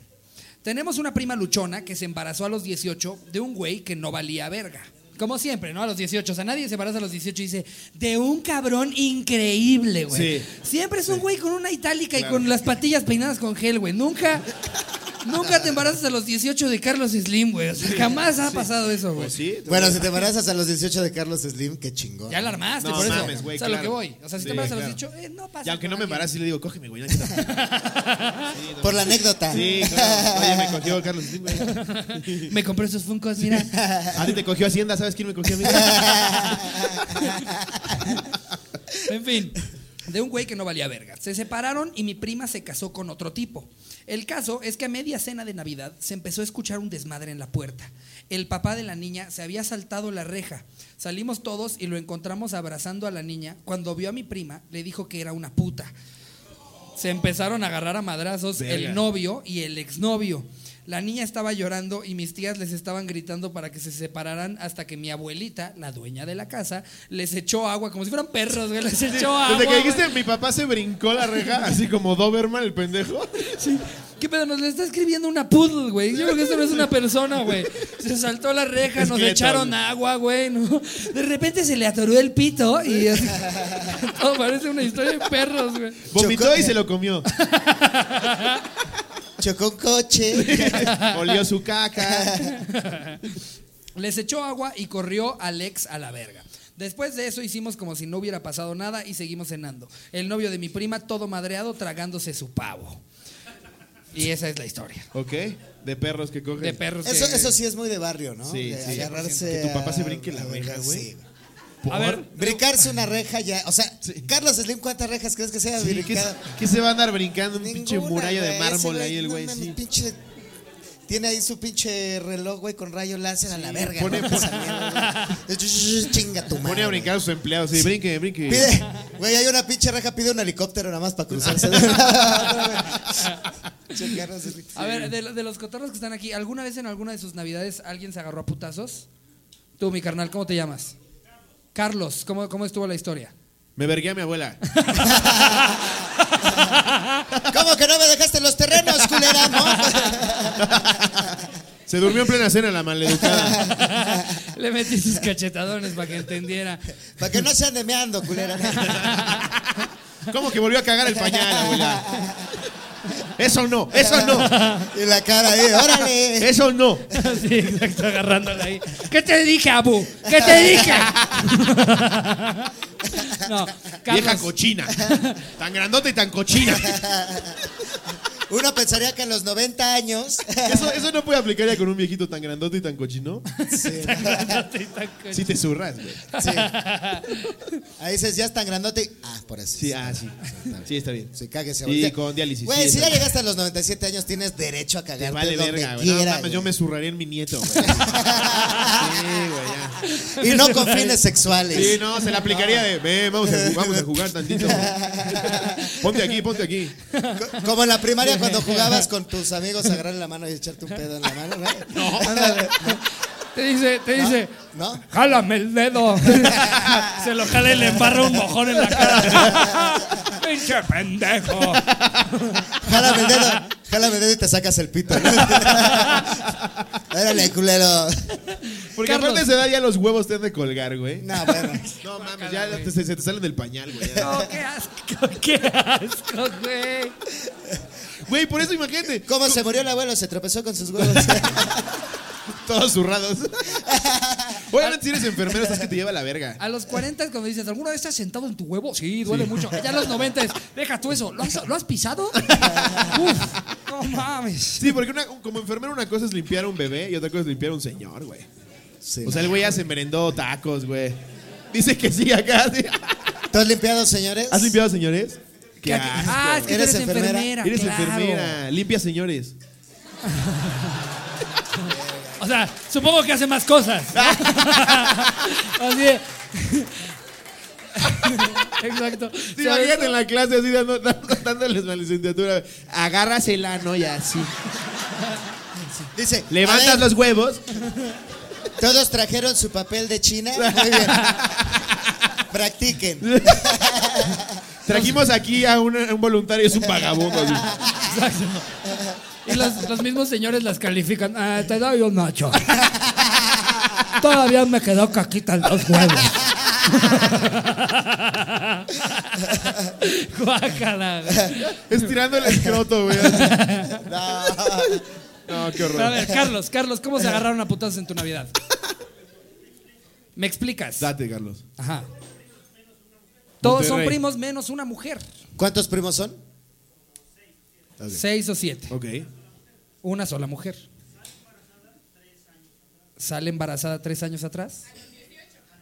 S1: Tenemos una prima luchona que se embarazó a los 18 de un güey que no valía verga. Como siempre, ¿no? A los 18. O sea, nadie se embaraza a los 18 y dice, de un cabrón increíble, güey.
S2: Sí.
S1: Siempre es un güey con una itálica
S2: Claro.
S1: y con las patillas peinadas con gel, güey. Nunca, [LAUGHS] Nunca te embarazas a los 18 de Carlos Slim, güey. O sea, jamás ha pasado eso, güey.
S2: Pues sí.
S3: Bueno, si te embarazas a los 18 de Carlos Slim, qué chingón.
S1: Ya la armaste,
S2: No
S1: por eso.
S2: mames, güey,
S1: o sea, lo
S2: claro.
S1: que voy. O sea, si te
S2: Sí,
S1: embarazas a los 18, eh, no pasa
S2: Y aunque no me
S1: nada.
S2: embarace, le digo, cógeme, güey. no. [LAUGHS] [LAUGHS]
S3: Por la anécdota.
S2: Sí, claro. Oye, me cogió Carlos Slim, güey. [LAUGHS]
S1: Me compré esos funcos, mira.
S2: A ti te cogió Hacienda, ¿sabes quién me cogió a mí?
S1: En fin, de un güey que no valía verga. Se separaron y mi prima se casó con otro tipo. El caso es que a media cena de Navidad se empezó a escuchar un desmadre en la puerta. El papá de la niña se había saltado la reja. Salimos todos y lo encontramos abrazando a la niña. Cuando vio a mi prima, le dijo que era una puta. Se empezaron a agarrar a madrazos
S2: Verga.
S1: el novio y el exnovio. La niña estaba llorando y mis tías les estaban gritando para que se separaran hasta que mi abuelita, la dueña de la casa, les echó agua como si fueran perros, güey. Les echó agua.
S2: Desde que dijiste,
S1: güey.
S2: mi papá se brincó la reja, así como Doberman, el pendejo.
S1: Sí. ¿Qué pedo? Nos le está escribiendo una poodle, güey. Yo creo que esto no es una persona, güey. Se saltó la reja, nos echaron agua, güey. ¿no? De repente se le atoró el pito y [LAUGHS] [LAUGHS] todo parece una historia de perros, güey.
S2: Vomitó
S3: Chocó-
S2: y se lo comió. [LAUGHS]
S3: Chocó un coche. [LAUGHS]
S2: Olió su caca.
S1: Les echó agua y corrió al ex a la verga. Después de eso hicimos como si no hubiera pasado nada y seguimos cenando. El novio de mi prima todo madreado tragándose su pavo. Y esa es la historia.
S2: ¿Ok? De perros que cogen.
S1: De perros que-
S3: Eso, eso sí es muy de barrio, ¿no?
S2: Sí,
S3: De
S2: sí.
S3: agarrarse.
S2: Que tu papá se brinque la
S3: a
S2: reja,
S3: vergas,
S2: güey.
S3: sí.
S2: ¿Por?
S1: A ver,
S3: Brincarse una reja ya. O sea, Carlos Slim, ¿cuántas rejas crees que sea
S2: Sí, ¿qué, se va a andar brincando? Un pinche
S3: Ninguna,
S2: muralla de mármol ahí el
S3: no
S2: güey, sí.
S3: pinche- Tiene ahí su pinche reloj, güey, con rayo láser a la verga.
S2: pone-
S3: ¿no? Esa mierda, güey. Chinga tu madre.
S2: Pone a brincar a sus empleados. Sí, brinque, brinque.
S3: Pide, güey, hay una pinche reja, pide un helicóptero nada más para cruzarse. [LAUGHS]
S1: A ver, de, de los cotorros que están aquí, ¿alguna vez en alguna de sus navidades alguien se agarró a putazos? Tú, mi carnal, ¿cómo te llamas? Carlos, ¿cómo, cómo estuvo la historia?
S2: Me vergué a mi abuela. [LAUGHS]
S3: ¿Cómo que no me dejaste los terrenos, culera? No.
S2: Se durmió en plena cena la maleducada. [LAUGHS]
S1: Le metí sus cachetadones para que entendiera.
S3: Para que no se ande meando, culera.
S2: ¿Cómo que volvió a cagar el pañal, abuela? Eso no, eso no,
S3: Y la cara ahí, órale.
S2: eso no. [LAUGHS]
S1: Sí, exacto, agarrándola ahí. ¿Qué te dije, Abu? ¿Qué te dije? [LAUGHS] No,
S2: Vieja
S1: Carlos,
S2: cochina. Tan grandota y tan cochina. [LAUGHS]
S3: Uno pensaría que en los 90 años. [LAUGHS]
S2: Eso, eso no puede aplicar ya con un viejito tan grandote y tan cochino. Si [LAUGHS] te zurras, güey.
S3: Sí. Ahí dices, ya es tan grandote. y- Ah, por eso.
S2: Sí, ah, sí. Sí, está bien.
S3: Sí, cáguese.
S2: Sí,
S3: ahorita.
S2: con diálisis.
S3: Güey,
S2: sí,
S3: si
S2: está
S3: ya
S2: bien.
S3: llegaste a los 97 años, tienes derecho a
S2: Te
S3: cagarte
S2: vale
S3: donde
S2: verga, güey. No,
S3: quiera,
S2: mames, yo
S3: güey.
S2: me zurraría en mi nieto, güey. [LAUGHS] Sí, güey, ya.
S3: Y no con fines sexuales.
S2: Sí, no, se le aplicaría de, ven, vamos a, vamos a jugar tantito. Ponte aquí, ponte aquí.
S3: Co- Como en la primaria cuando [LAUGHS] jugabas con tus amigos a agarrarle la mano y echarte un pedo en la mano, [LAUGHS] ¿no? No.
S1: te dice, te dice,
S3: ¿No?
S1: jálame el dedo. [LAUGHS] Se lo jala y le embarra un mojón en la cara. Pinche pendejo.
S3: Jálame el dedo, jálame el dedo y te sacas el pito. Órale, culero.
S2: Porque
S1: Carlos.
S2: aparte esa edad ya los huevos te han de colgar, güey.
S3: No, bueno.
S2: No mames, ya te- se, se te salen del pañal, güey.
S1: No, qué asco, qué asco, güey.
S2: Güey, por eso imagínate.
S3: ¿Cómo se murió el abuelo? Se tropezó con sus huevos. [LAUGHS]
S2: Todos zurrados. Obviamente si eres enfermero estás que te lleva la verga.
S1: A los 40 cuando dices, ¿alguna vez estás sentado en tu huevo? Sí, duele mucho. Ya a los 90 es, deja tú eso, ¿lo has, ¿lo has pisado? [LAUGHS] Uf, no mames.
S2: Sí, porque una- como enfermero una cosa es limpiar a un bebé y otra cosa es limpiar a un señor, güey.
S3: Sí,
S2: O sea, el güey ya se merendó tacos, güey. Dice que sí acá. sí.
S3: ¿Tú has limpiado, señores?
S2: ¿Has limpiado señores? Qué
S1: Ah, es que
S3: ¿Eres
S1: eres
S3: enfermera?
S1: enfermera.
S2: Eres
S1: claro.
S2: enfermera, limpia señores. [LAUGHS]
S1: O sea, supongo que hace más cosas. ¿no? [LAUGHS] Así de- [LAUGHS] Exacto.
S2: Sí, imagínate en la clase así dando, dando- dándoles la licenciatura. Agarras el ano y así.
S3: Dice,
S2: Levantas
S3: ver,
S2: los huevos.
S3: ¿Todos trajeron su papel de China? Muy bien. Practiquen.
S2: Trajimos aquí a un, a un voluntario, es un vagabundo. así.
S1: Exacto. Y los, los mismos señores las califican. Ah, te doy un nacho. Todavía me quedó caquita en los huevos. [LAUGHS] Guácala.
S2: Estirando el escroto, güey.
S3: No.
S2: No, qué
S1: Pero a
S2: horror.
S1: ver, Carlos, Carlos, ¿cómo se agarraron a putazos en tu Navidad? ¿Me explicas?
S2: Date, Carlos.
S1: Ajá. Todos son primos menos una mujer.
S3: ¿Cuántos primos son?
S2: Ok.
S1: Seis o siete.
S2: Ok.
S1: Una sola mujer. ¿Sale embarazada tres años atrás?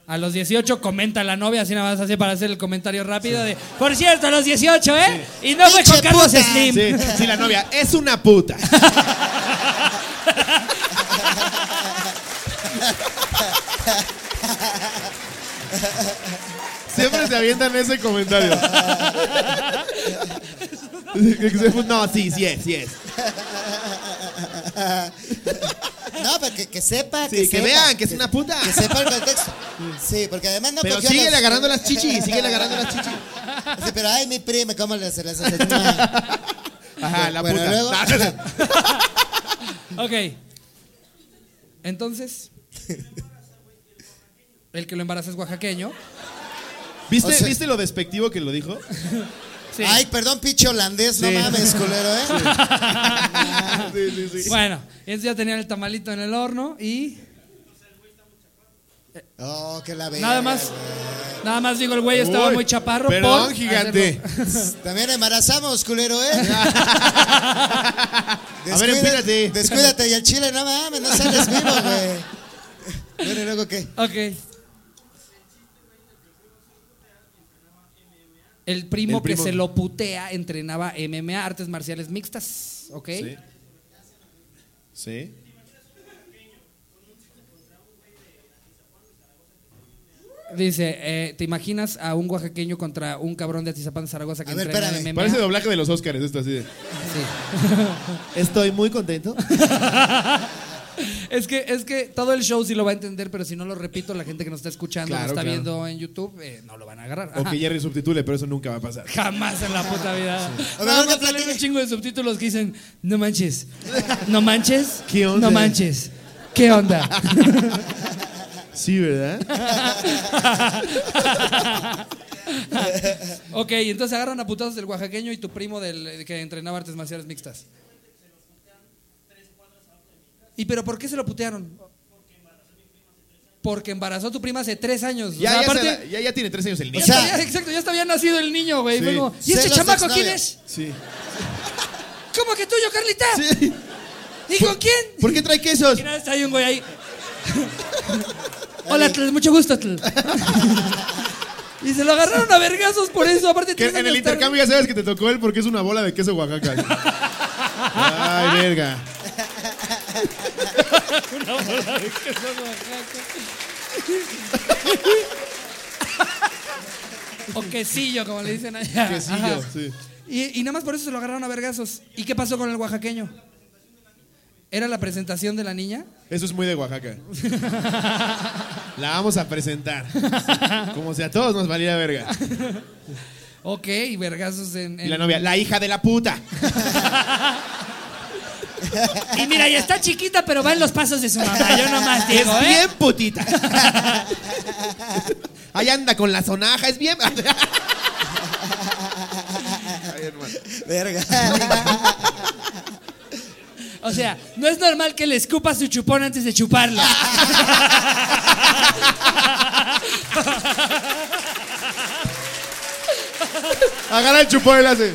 S1: A los 18 comenta la novia, así nada más así para hacer el comentario rápido de, por cierto, a los 18, ¿eh? Y no fue con Carlos
S3: puta.
S1: Slim.
S2: Sí, sí, la novia es una puta. [LAUGHS] Se avientan ese comentario. [LAUGHS] No, sí, sí es, sí es.
S3: No, pero que, que sepa.
S2: Sí, que
S3: sepa,
S2: vean que es una puta.
S3: Que sepa el contexto. Sí, porque además no
S2: Pero sigue
S3: las-
S2: agarrando las chichis, sigue agarrando las chichis.
S3: Sí, pero ay, mi prima, ¿cómo le hace las [LAUGHS]
S2: Ajá, la
S3: Bueno,
S2: puta.
S3: luego-
S2: No, [LAUGHS]
S1: Ok. Entonces, el que lo embaraza es oaxaqueño.
S2: ¿Viste,
S3: O sea-
S2: ¿Viste lo despectivo que lo dijo?
S1: Sí.
S3: Ay, perdón, pinche holandés, no
S2: Sí.
S3: mames, culero, ¿eh?
S2: Sí, sí, sí. [LAUGHS]
S1: Bueno, entonces ya tenían el tamalito en el horno y
S3: Oh, que la verga.
S1: nada más, nada más digo, el güey estaba
S2: Uy,
S1: muy chaparro.
S2: Perdón,
S1: por
S2: gigante.
S1: hacerlo.
S3: También embarazamos, culero, ¿eh? [LAUGHS]
S2: A ver, empínate.
S3: Descuídate y el chile, no mames, no sales vivo, güey. Bueno, ¿y luego qué?
S1: Ok. El primo,
S2: El primo.
S1: que se lo putea entrenaba MMA, artes marciales mixtas, ¿ok?
S2: Sí. Sí.
S1: Dice, eh, ¿te imaginas a un oaxaqueño contra un cabrón de Atizapán Zaragoza que
S3: A ver,
S1: entrena
S3: espérame.
S1: MMA?
S2: Parece doblaje de los Óscares esto así de.
S1: Sí. [LAUGHS]
S2: Estoy muy contento. [LAUGHS]
S1: Es que, es que todo el show sí lo va a entender, pero si no lo repito, la gente que nos está escuchando,
S2: Claro,
S1: nos está
S2: claro.
S1: viendo en YouTube, eh, no lo van a agarrar.
S2: O
S1: Ajá.
S2: que Jerry subtitule, pero eso nunca va a pasar.
S1: Jamás en la puta vida.
S3: A ver,
S1: Nada más salen un chingo de subtítulos que dicen, no manches, no manches,
S2: ¿Qué onda?
S1: no manches, ¿qué onda? [LAUGHS]
S2: Sí, ¿verdad? [LAUGHS]
S1: ok, entonces agarran a putazos del oaxaqueño y tu primo del que entrenaba artes marciales mixtas. ¿Y pero por qué se lo putearon? Porque embarazó a tu prima hace tres años. O
S2: Ya,
S1: sea,
S2: ya,
S1: aparte,
S2: se ya, ya tiene tres años el
S1: ya,
S2: niño.
S3: O sea-
S1: estaba- exacto, ya estaba nacido el niño, güey.
S2: Sí.
S1: ¿Y este chamaco quién es?
S2: Sí.
S1: ¿Cómo que tuyo, Carlita?
S2: Sí.
S1: ¿Y con quién?
S2: ¿Por qué trae quesos?
S1: Y nada, está ahí un güey ahí. [LAUGHS] Hola, Tl, mucho gusto, Tl. Y se lo agarraron a vergazos por eso. Aparte,
S2: Que en el
S1: tarde.
S2: intercambio ya sabes que te tocó él porque es una bola de queso Oaxaca. [LAUGHS] Ay, verga.
S1: O quesillo, como le dicen allá.
S2: Quesillo,
S1: Ajá.
S2: sí.
S1: Y, y nada más por eso se lo agarraron a vergazos. ¿Y qué pasó con el oaxaqueño? ¿Era la presentación de la niña?
S2: Eso es muy de Oaxaca. [LAUGHS] La vamos a presentar. Como si a todos nos valiera verga.
S1: Ok, y vergazos en.
S2: Y
S1: en-
S2: la novia, la hija de la puta. [LAUGHS]
S1: Y mira, ya está chiquita, pero va en los pasos de su mamá. Yo nomás digo,
S2: Es
S1: ¿eh?
S2: bien putita. Ahí anda con la sonaja, es bien.
S3: Verga.
S1: O sea, no es normal que le escupa su chupón antes de chuparlo.
S2: Agarra el chupón y le hace.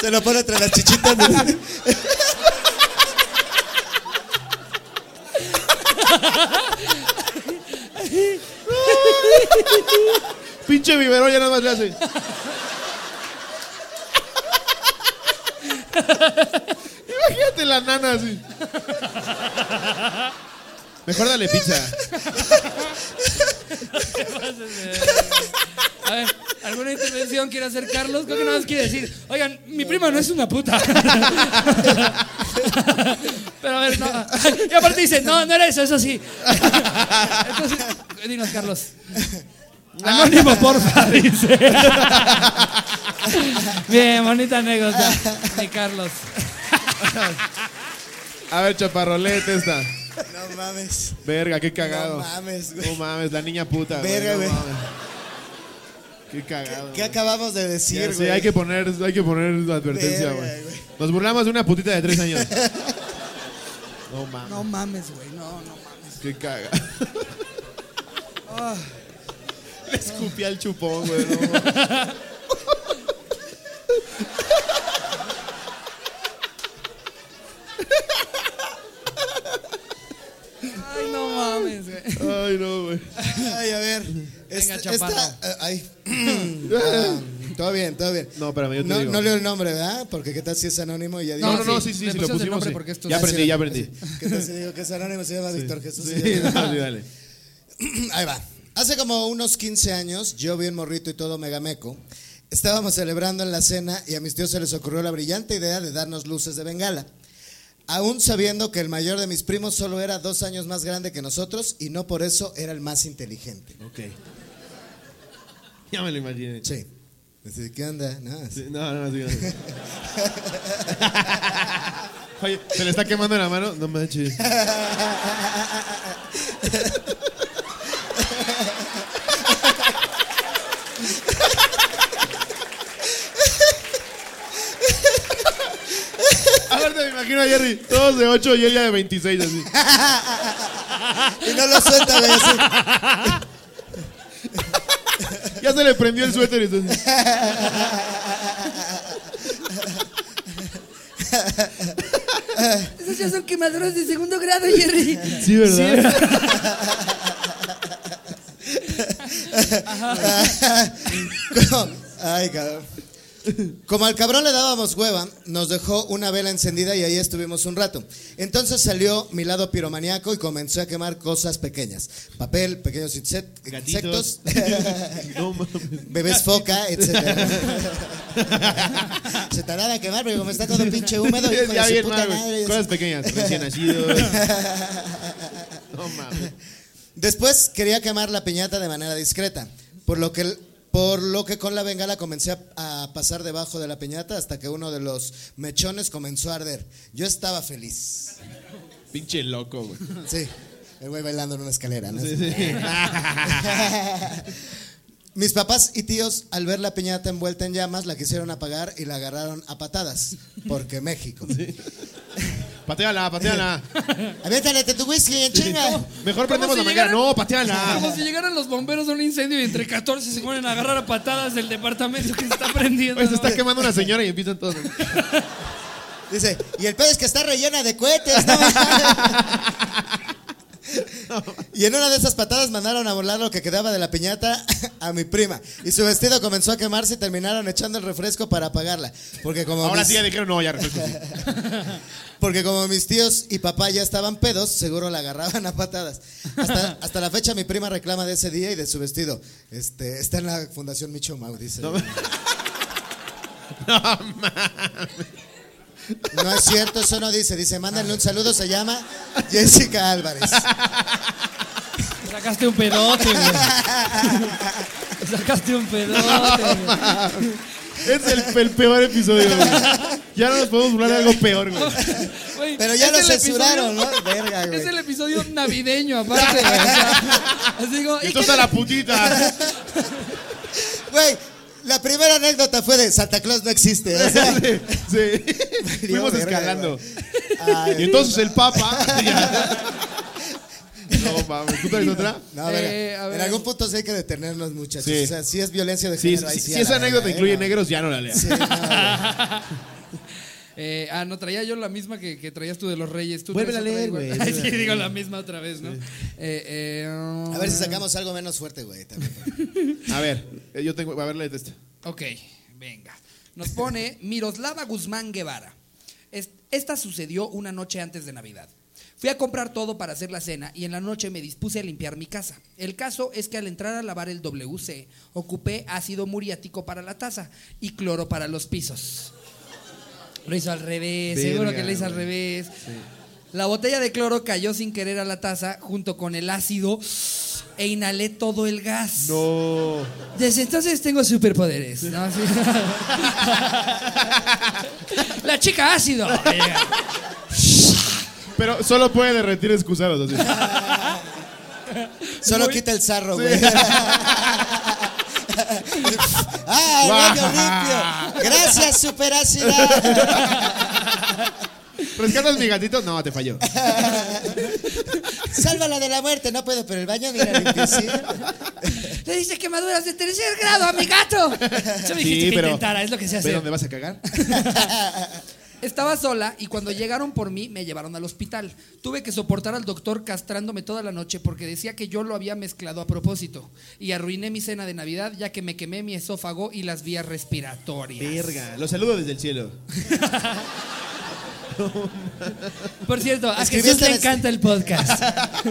S3: Se lo pone entre las chichitas.
S2: Pinche biberón ya nada más le hace. Imagínate la nana así. Mejor dale pizza.
S1: A ver, ¿alguna intervención quiere hacer Carlos? Creo que nada más quiere decir, oigan, mi prima no es una puta. Pero a ver, no. Y aparte dice, no, no era eso, eso sí. Entonces, dinos, Carlos. Anónimo, porfa, dice. Bien, bonita anécdota, mi Carlos.
S2: A ver, chaparrolete esta.
S3: No mames.
S2: Verga, qué cagado.
S3: No mames, güey.
S2: No mames, la niña puta. güey,
S3: Verga,
S2: no
S3: güey.
S2: mames. Qué cagado.
S3: ¿Qué acabamos de decir, güey?
S2: hay que poner, hay que poner advertencia,
S3: Verga,
S2: güey. Nos burlamos de una putita de tres años. [LAUGHS] No mames.
S1: No mames, güey. No, no mames.
S2: Qué caga. Le escupí al chupón, güey. no mames.
S1: Ay, no mames, güey.
S2: Ay, no, güey.
S3: Ay, a ver. Esta,
S1: chaparro.
S3: esta- eh, ay. [LAUGHS] Ah, todo bien, todo bien.
S2: No, espérame, yo te
S3: no,
S2: digo.
S3: no leo el nombre, ¿verdad? Porque qué tal si es anónimo y ya digo.
S2: No, no, no,
S1: sí,
S2: sí, sí, lo pusimos.
S1: nombre
S2: sí.
S1: porque esto
S2: Ya aprendí, ya aprendí.
S3: ¿Qué tal si digo que es anónimo? Se llama Víctor Jesús.
S2: Sí, sí, [LAUGHS] dale.
S3: Ahí va. Hace como unos 15 años, yo vi un morrito y todo megameco. Estábamos celebrando en la cena y a mis tíos se les ocurrió la brillante idea de darnos luces de bengala. Aún sabiendo que el mayor de mis primos solo era dos años más grande que nosotros y no por eso era el más inteligente.
S2: Ok. Ya me lo imaginé.
S3: Sí. ¿Qué onda? No.
S2: Sí, No, no, sí, no. [LAUGHS] Oye, ¿se le está quemando la mano? No manches. [LAUGHS] Aparte me imagino a Jerry, todos de 8 y él ya de 26 así. [LAUGHS]
S3: Y no lo suelta, güey. [LAUGHS] así.
S2: Ya se le prendió el suéter y entonces. [LAUGHS]
S1: Esos ya son quemaduras de segundo grado, Jerry.
S2: Sí, ¿verdad?
S3: Como- Ay, cabrón. Como al cabrón le dábamos hueva, nos dejó una vela encendida y ahí estuvimos un rato. Entonces salió mi lado piromaniaco y comenzó a quemar cosas pequeñas. Papel, pequeños
S2: Gatitos.
S3: insectos, [LAUGHS]
S2: No mames.
S3: bebés foca, etc. [LAUGHS] Se tardan a quemar, pero como está todo pinche húmedo, hijo de
S2: ya
S3: su
S2: bien
S3: puta madre.
S2: Cosas pequeñas, recién nacidos. [LAUGHS] No mames.
S3: Después quería quemar la piñata de manera discreta, por lo que, por lo que con la bengala comencé a, a pasar debajo de la piñata hasta que uno de los mechones comenzó a arder. Yo estaba feliz.
S2: Pinche loco, güey.
S3: Sí, el güey bailando en una escalera. ¿no?
S2: Sí, sí. [LAUGHS]
S3: Mis papás y tíos, al ver la piñata envuelta en llamas, la quisieron apagar y la agarraron a patadas, porque México. [LAUGHS]
S2: Pateala, pateala. [LAUGHS]
S3: Aviéntate tu whisky en chinga.
S2: Mejor prendemos
S1: si
S2: la manguera. No, pateala. [LAUGHS]
S1: Como si llegaran los bomberos a un incendio y entre 14 se ponen a agarrar a patadas del departamento que se está prendiendo.
S2: Se
S1: ¿no?
S2: está quemando una señora y empiezan todos.
S3: Dice, y el pedo es que está rellena de cohetes, ¿no? [LAUGHS] Y en una de esas patadas mandaron a volar lo que quedaba de la piñata a mi prima. Y su vestido comenzó a quemarse y terminaron echando el refresco para apagarla. Porque como,
S2: Ahora
S3: mis,
S2: sí ya dijeron, no, ya refresco. sí. [LAUGHS]
S3: porque como mis tíos y papá ya estaban pedos, seguro la agarraban a patadas. Hasta, hasta la fecha mi prima reclama de ese día y de su vestido. Este, está en la Fundación Micho Mau, dice. No [LAUGHS] es cierto, eso no dice. Dice, mándenle un saludo, se llama Jessica Álvarez.
S1: Sacaste un pedote, güey. [LAUGHS] Sacaste un pedote, güey.
S2: Es el, el peor episodio, güey. Ya no nos podemos burlar de algo peor, güey.
S1: Güey,
S3: Pero ya
S1: es
S3: lo
S1: el
S3: censuraron,
S1: episodio-
S3: ¿no? [LAUGHS] Verga, güey.
S1: Es el episodio navideño, aparte, güey. O sea, así digo, ¿y
S2: Esto
S1: qué
S2: está
S1: le-
S2: la putita.
S3: Güey, la primera anécdota fue de Santa Claus no existe. o sea, [LAUGHS]
S2: Sí. sí. [LAUGHS] Fuimos escalando.
S3: ay,
S2: Y entonces el Papa. [LAUGHS] No mames, ¿tú traes otra?
S3: no, verga.
S1: Eh, a ver.
S3: En algún punto sí hay que detenernos, muchachos.
S2: Sí.
S3: O sea, si es violencia de género.
S2: sí,
S3: ahí
S2: sí,
S3: sí,
S2: si
S3: a
S2: esa anécdota incluye negros, ya no la leas.
S3: Sí, no, güey.
S1: Eh, ah, no, traía yo la misma que, que traías tú de los Reyes. ¿Tú traes
S2: a leer, güey, [LAUGHS]
S1: sí, digo la misma otra vez, ¿no? Eh, eh,
S3: A ver si sacamos algo menos fuerte, güey. [LAUGHS]
S2: A ver, eh, yo tengo. A ver, léete esta.
S1: Ok, venga. Nos pone Miroslava Guzmán Guevara. Es- Esta sucedió una noche antes de Navidad. Fui a comprar todo para hacer la cena y en la noche me dispuse a limpiar mi casa. El caso es que al entrar a lavar el WC, ocupé ácido muriático para la taza y cloro para los pisos. Lo hizo al revés, seguro que lo hizo al revés. La botella de cloro cayó sin querer a la taza junto con el ácido e inhalé todo el gas.
S2: No.
S1: Desde entonces tengo superpoderes. ¿no? Sí. La chica ácido.
S2: Pero solo puede derretir excusados. así.
S3: Solo quita el sarro, güey. [LAUGHS] ¡Ah, el baño limpio! ¡Gracias, [LAUGHS] superácida! [LAUGHS]
S2: ¿Rescatas mi gatito? No, te falló. [LAUGHS]
S3: Sálvala de la muerte, no puedo, pero el baño, mira.
S1: Le dice quemaduras de tercer grado a mi gato. Yo me dijiste que intentara, es lo que se hace.
S2: ¿Pero dónde vas a cagar?
S1: Estaba sola y cuando llegaron por mí me llevaron al hospital. Tuve que soportar al doctor castrándome toda la noche porque decía que yo lo había mezclado a propósito. Y arruiné mi cena de Navidad ya que me quemé mi esófago y las vías respiratorias.
S2: Verga. Los saludo desde el cielo.
S1: Por cierto, a Jesús le encanta el podcast.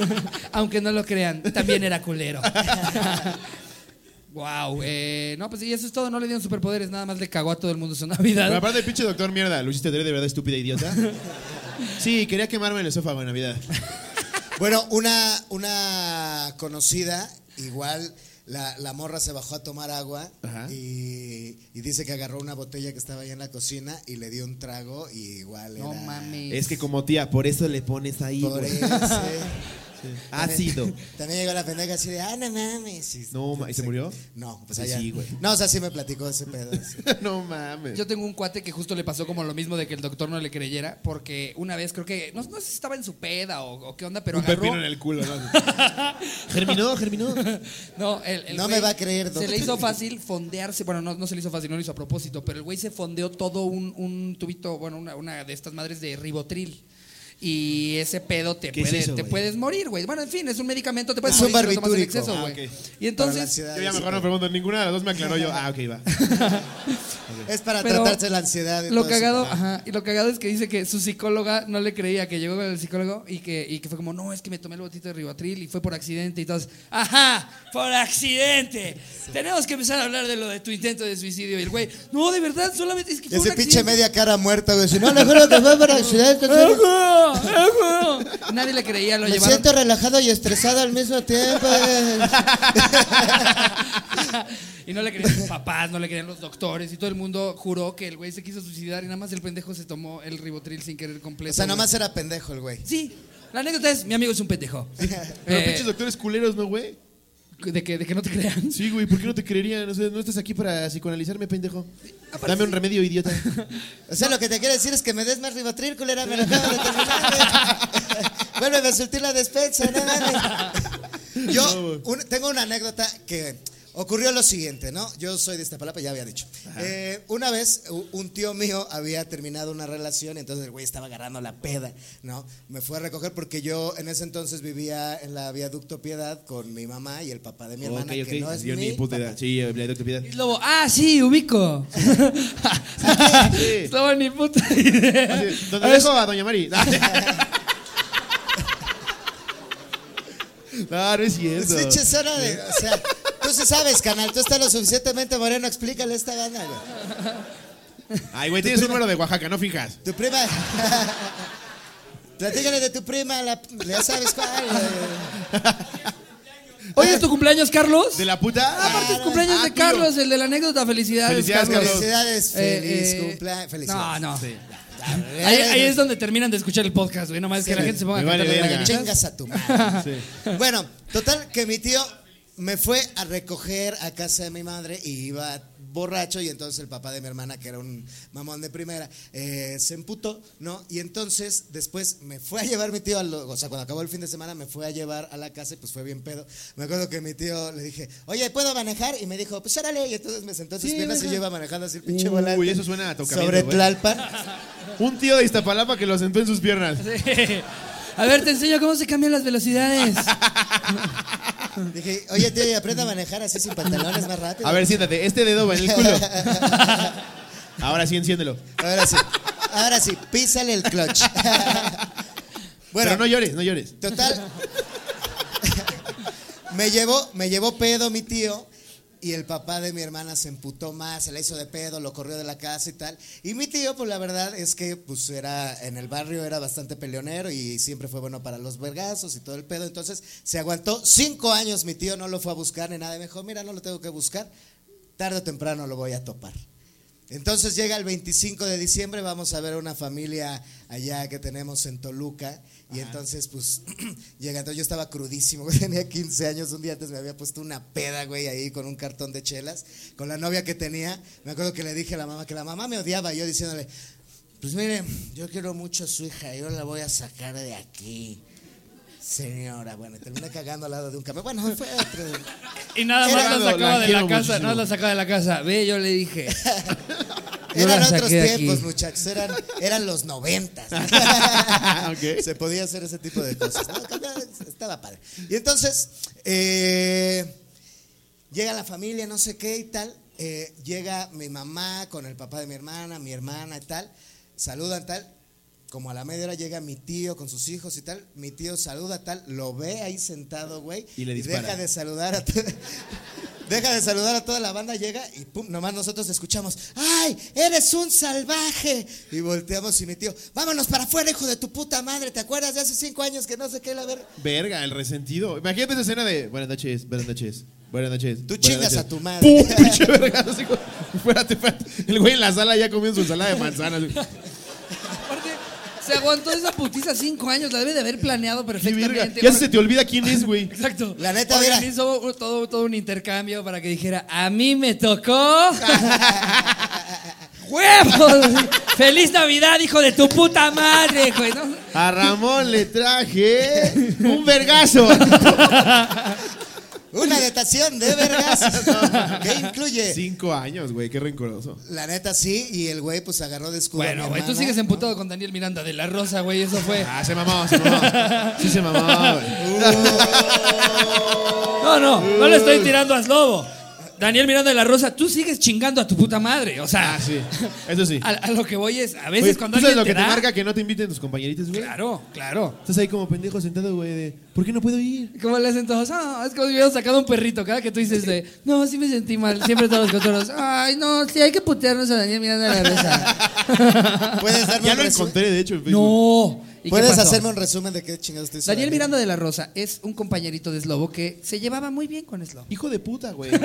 S1: [LAUGHS] Aunque no lo crean, también era culero. [LAUGHS] Wow, eh, no, pues sí, eso es todo. No le dieron superpoderes, nada más le cagó a todo el mundo su Navidad.
S2: Pero aparte, pinche doctor mierda, ¿lo hiciste de verdad estúpida idiota? [LAUGHS] Sí, quería quemarme el esófago en Navidad. [LAUGHS]
S3: Bueno, una, una conocida, igual la, la morra se bajó a tomar agua
S2: Ajá.
S3: y, y dice que agarró una botella que estaba ahí en la cocina y le dio un trago y igual
S1: No
S3: era
S1: mames.
S2: Es que como tía, por eso le pones ahí.
S3: por
S2: güey.
S3: eso. [LAUGHS]
S2: Ácido. [LAUGHS]
S3: También llegó la pendeja así de, ah, no mames. Y-
S2: No, ma- ¿y se murió?
S3: No, pues
S2: Sí,
S3: allá.
S2: sí, güey.
S3: No, o sea, sí me platicó ese pedo. [LAUGHS]
S2: no mames.
S1: Yo tengo un cuate que justo le pasó como lo mismo de que el doctor no le creyera, porque una vez creo que, no, no sé si estaba en su peda o, o qué onda, pero
S2: un
S1: agarró...
S2: pepino en el culo, ¿no? [LAUGHS] germinó, germinó.
S1: No, el- el
S3: No me va a creer,
S1: Se
S3: doctor.
S1: le hizo fácil fondearse, bueno, no, no se le hizo fácil, no lo hizo a propósito, pero el güey se fondeó todo un, un tubito, bueno, una, una de estas madres de ribotril. Y ese pedo te,
S2: ¿Qué es
S1: puede,
S2: eso,
S1: te puedes morir, güey. Bueno, en fin, es un medicamento, te puedes
S3: Es un
S1: morir si lo tomas en exceso,
S2: Ah,
S1: güey.
S2: ok.
S1: Y
S3: Para la
S1: entonces,
S3: ansiedad.
S2: Yo ya mejor no pregunto, ninguna de las dos me aclaró yo. Ah, ok, va. [LAUGHS]
S3: Es para
S1: Pero
S3: tratarse la ansiedad. y
S1: lo
S3: todo eso.
S1: cagado, ajá, y lo cagado es que dice que su psicóloga no le creía, que llegó con el psicólogo y que, y que fue como, no, es que me tomé el botito de ribotril y fue por accidente y todos, ajá, por accidente. Tenemos que empezar a hablar de lo de tu intento de suicidio. Y el güey, no, de verdad, solamente es que fue
S3: Ese pinche
S1: accidente".
S3: media cara muerta, güey. Si no, le juro que fue por accidente. [LAUGHS]
S1: Nadie le creía, lo
S3: Me
S1: llevaron.
S3: siento relajado y estresado al mismo tiempo. güey. [LAUGHS]
S1: y no le creían sus papás, no le creían los doctores y todo el mundo juró que el güey se quiso suicidar y nada más el pendejo se tomó el ribotril sin querer completo.
S3: O sea,
S1: güey.
S3: nomás era pendejo el güey.
S1: Sí, la anécdota es, mi amigo es un pendejo. [LAUGHS]
S2: Pero
S1: Eh,
S2: pinches doctores culeros, ¿no, güey?
S1: De, que, de que no te crean.
S2: Sí, güey, ¿por qué no te creerían? O sea, no estás aquí para psicoanalizarme, pendejo. Dame un remedio, idiota. [LAUGHS]
S3: O sea, lo que te quiere decir es que me des más ribotril, culera. Me lo acabo de terminar, güey. [LAUGHS] Vuelve a surtir la despensa, no mames. [LAUGHS] Yo un- tengo una anécdota que ocurrió lo siguiente, ¿no? Yo soy de Iztapalapa, ya había dicho. Eh, una vez un tío mío había terminado una relación y entonces el güey estaba agarrando la peda, ¿no? Me fue a recoger porque yo en ese entonces vivía en la viaducto Piedad con mi mamá y el papá de mi hermana,
S2: ok, ok.
S3: que no es
S2: Yo
S3: mi
S2: ni puta
S3: papá.
S2: Sí, doctor Piedad.
S1: Y luego, ah, sí, ubico.
S2: Sí. [LAUGHS]
S1: Estaba ni puta idea.
S2: Así, ¿Dónde dejo a Doña Mari? [LAUGHS] No, no es cierto.
S3: Es de. O sea, sí sabes, canal. Tú estás lo suficientemente moreno. Explícale a esta banda, güey.
S2: Ay, güey, tienes un número de Oaxaca, no fijas.
S3: Tu prima. [LAUGHS] Platícale de tu prima. La, ya sabes cuál.
S1: Hoy es tu cumpleaños, Carlos.
S2: ¿De la puta?
S1: Aparte es cumpleaños
S2: Ah,
S1: de
S2: tío.
S1: Carlos, el de la anécdota. Felicidades,
S2: Felicidades,
S1: Carlos.
S3: Felicidades.
S1: Eh,
S3: Feliz
S1: eh,
S3: cumpleaños. Felicidades.
S1: No, no.
S2: Sí.
S1: Ahí, ahí es donde terminan de escuchar el podcast, güey. Nomás que la gente se ponga a
S2: vale
S1: cantar mañanitas.
S3: Chingas a tu madre.
S2: Sí.
S3: Bueno, total que mi tío me fue a recoger a casa de mi madre y iba borracho y entonces el papá de mi hermana, que era un mamón de primera, eh, se emputó, ¿no? Y entonces después me fue a llevar mi tío, al- o sea, cuando acabó el fin de semana me fue a llevar a la casa y pues fue bien pedo. Me acuerdo que mi tío le dije, oye, ¿puedo manejar? Y me dijo, pues órale, y entonces me sentó en sus
S1: Sí,
S3: piernas y yo iba manejando así el pinche
S2: Uy,
S3: volante.
S2: eso suena a tocamiento,
S3: Sobre. Tlalpan.
S2: Un tío de Iztapalapa que lo sentó en sus piernas.
S1: Sí. [LAUGHS] A ver, te enseño cómo se cambian las velocidades. [LAUGHS] [LAUGHS]
S3: Dije, oye, tío, y aprende a manejar así sin pantalones más rápido.
S2: A ver, siéntate. Este dedo va en el culo. [LAUGHS] Ahora sí, enciéndelo.
S3: Ahora sí, ahora sí, písale el clutch. [LAUGHS] bueno,
S2: Pero no llores, no llores.
S3: total. me llevó, me llevó pedo mi tío y el papá de mi hermana se emputó más, se la hizo de pedo, lo corrió de la casa y tal. Y mi tío, pues la verdad es que pues era en el barrio era bastante peleonero y siempre fue bueno para los vergazos y todo el pedo. Entonces se aguantó cinco años, mi tío no lo fue a buscar ni nada. Y me dijo, mira, no lo tengo que buscar, tarde o temprano lo voy a topar. Entonces llega el 25 de diciembre, vamos a ver a una familia allá que tenemos en Toluca. Y entonces, pues, [CLEARS THROAT] llega. Entonces yo estaba crudísimo, güey, [LAUGHS] tenía 15 años. Un día antes me había puesto una peda, güey, ahí con un cartón de chelas. Con la novia que tenía. Me acuerdo que le dije a la mamá que la mamá me odiaba. Y yo diciéndole, pues mire, yo quiero mucho a su hija, yo la voy a sacar de aquí. Señora, bueno, y terminé cagando al lado de un camión. Bueno, fue otro.
S1: Y nada más la sacaba de la casa, nada más la sacaba de la casa. Ve, yo le dije. [LAUGHS]
S3: Eran otros tiempos,
S1: aquí.
S3: muchachos. Eran, eran los noventas. [LAUGHS]
S2: Ok.
S3: Se podía hacer ese tipo de cosas. ¿no? Estaba padre. Y entonces, eh, llega la familia, no sé qué y tal. eh, llega mi mamá con el papá de mi hermana, mi hermana y tal. Saludan tal. Como a la media hora llega mi tío con sus hijos y tal. Mi tío saluda tal. Lo ve ahí sentado, güey.
S2: Y le dispara.
S3: deja de saludar a [LAUGHS] Deja de saludar a toda la banda, llega y pum, nomás nosotros escuchamos, ¡ay, eres un salvaje! Y volteamos y mi tío, vámonos para afuera, hijo de tu puta madre, ¿te acuerdas de hace cinco años que no sé qué la ver?
S2: Verga, el resentido. Imagínate esa escena de buenas noches, buenas noches, buenas noches.
S3: Tú
S2: buenas
S3: chingas
S2: noches".
S3: a tu madre.
S2: ¡Pum! [LAUGHS] Pinche verga. Espérate, espérate. El güey en la sala ya comiendo su ensalada de manzanas.
S1: Se aguantó esa putiza cinco años, la debe de haber planeado
S2: ¡Qué
S1: perfectamente.
S2: Ya se te olvida quién es, güey.
S1: Exacto.
S3: La neta, mira.
S1: Un- todo, todo un intercambio para que dijera, a mí me tocó. [LAUGHS] ¡Huevos! ¡Feliz Navidad, hijo de tu puta madre, güey! ¿no?
S2: A Ramón le traje un vergazo. [LAUGHS]
S3: Una datación de vergas. [LAUGHS] ¿Qué incluye?
S2: Cinco años, güey, qué rencoroso.
S3: La neta sí, y el güey pues agarró de escudo.
S1: Bueno, güey, tú sigues
S3: ¿no?
S1: emputado con Daniel Miranda de la Rosa, güey, eso fue.
S2: Ah, se mamó, se mamó. Sí se mamó, güey. [LAUGHS]
S1: No, no, no le estoy tirando a Slobo. Daniel Miranda de la Rosa, tú sigues chingando a tu puta madre. O sea,
S2: Ah, sí. Eso sí. [LAUGHS]
S1: a, a lo que voy es, a veces
S2: Oye,
S1: cuando
S2: ¿tú sabes
S1: alguien
S2: lo que te
S1: da-
S2: marca que no te inviten tus compañeritos, güey?
S1: Claro, claro.
S2: Estás ahí como pendejo sentado, güey, de ¿por qué no puedo ir?
S1: ¿Cómo le hacen todos? Ah, es como si hubieran sacado un perrito. Cada que tú dices de, no, sí me sentí mal. Siempre todos los cotorros, ay, no, sí hay que putearnos a Daniel Miranda de la Rosa. [LAUGHS]
S3: ¿Puedes darme
S2: Ya lo encontré, de hecho, en Facebook.
S1: No. ¿Y qué
S3: ¿Puedes
S1: pasó?
S3: hacerme un resumen de qué chingados te hizo
S1: Daniel Miranda de la Rosa es un compañerito de Slobo que se llevaba muy bien con Slobo.
S2: Hijo de puta, güey. [LAUGHS]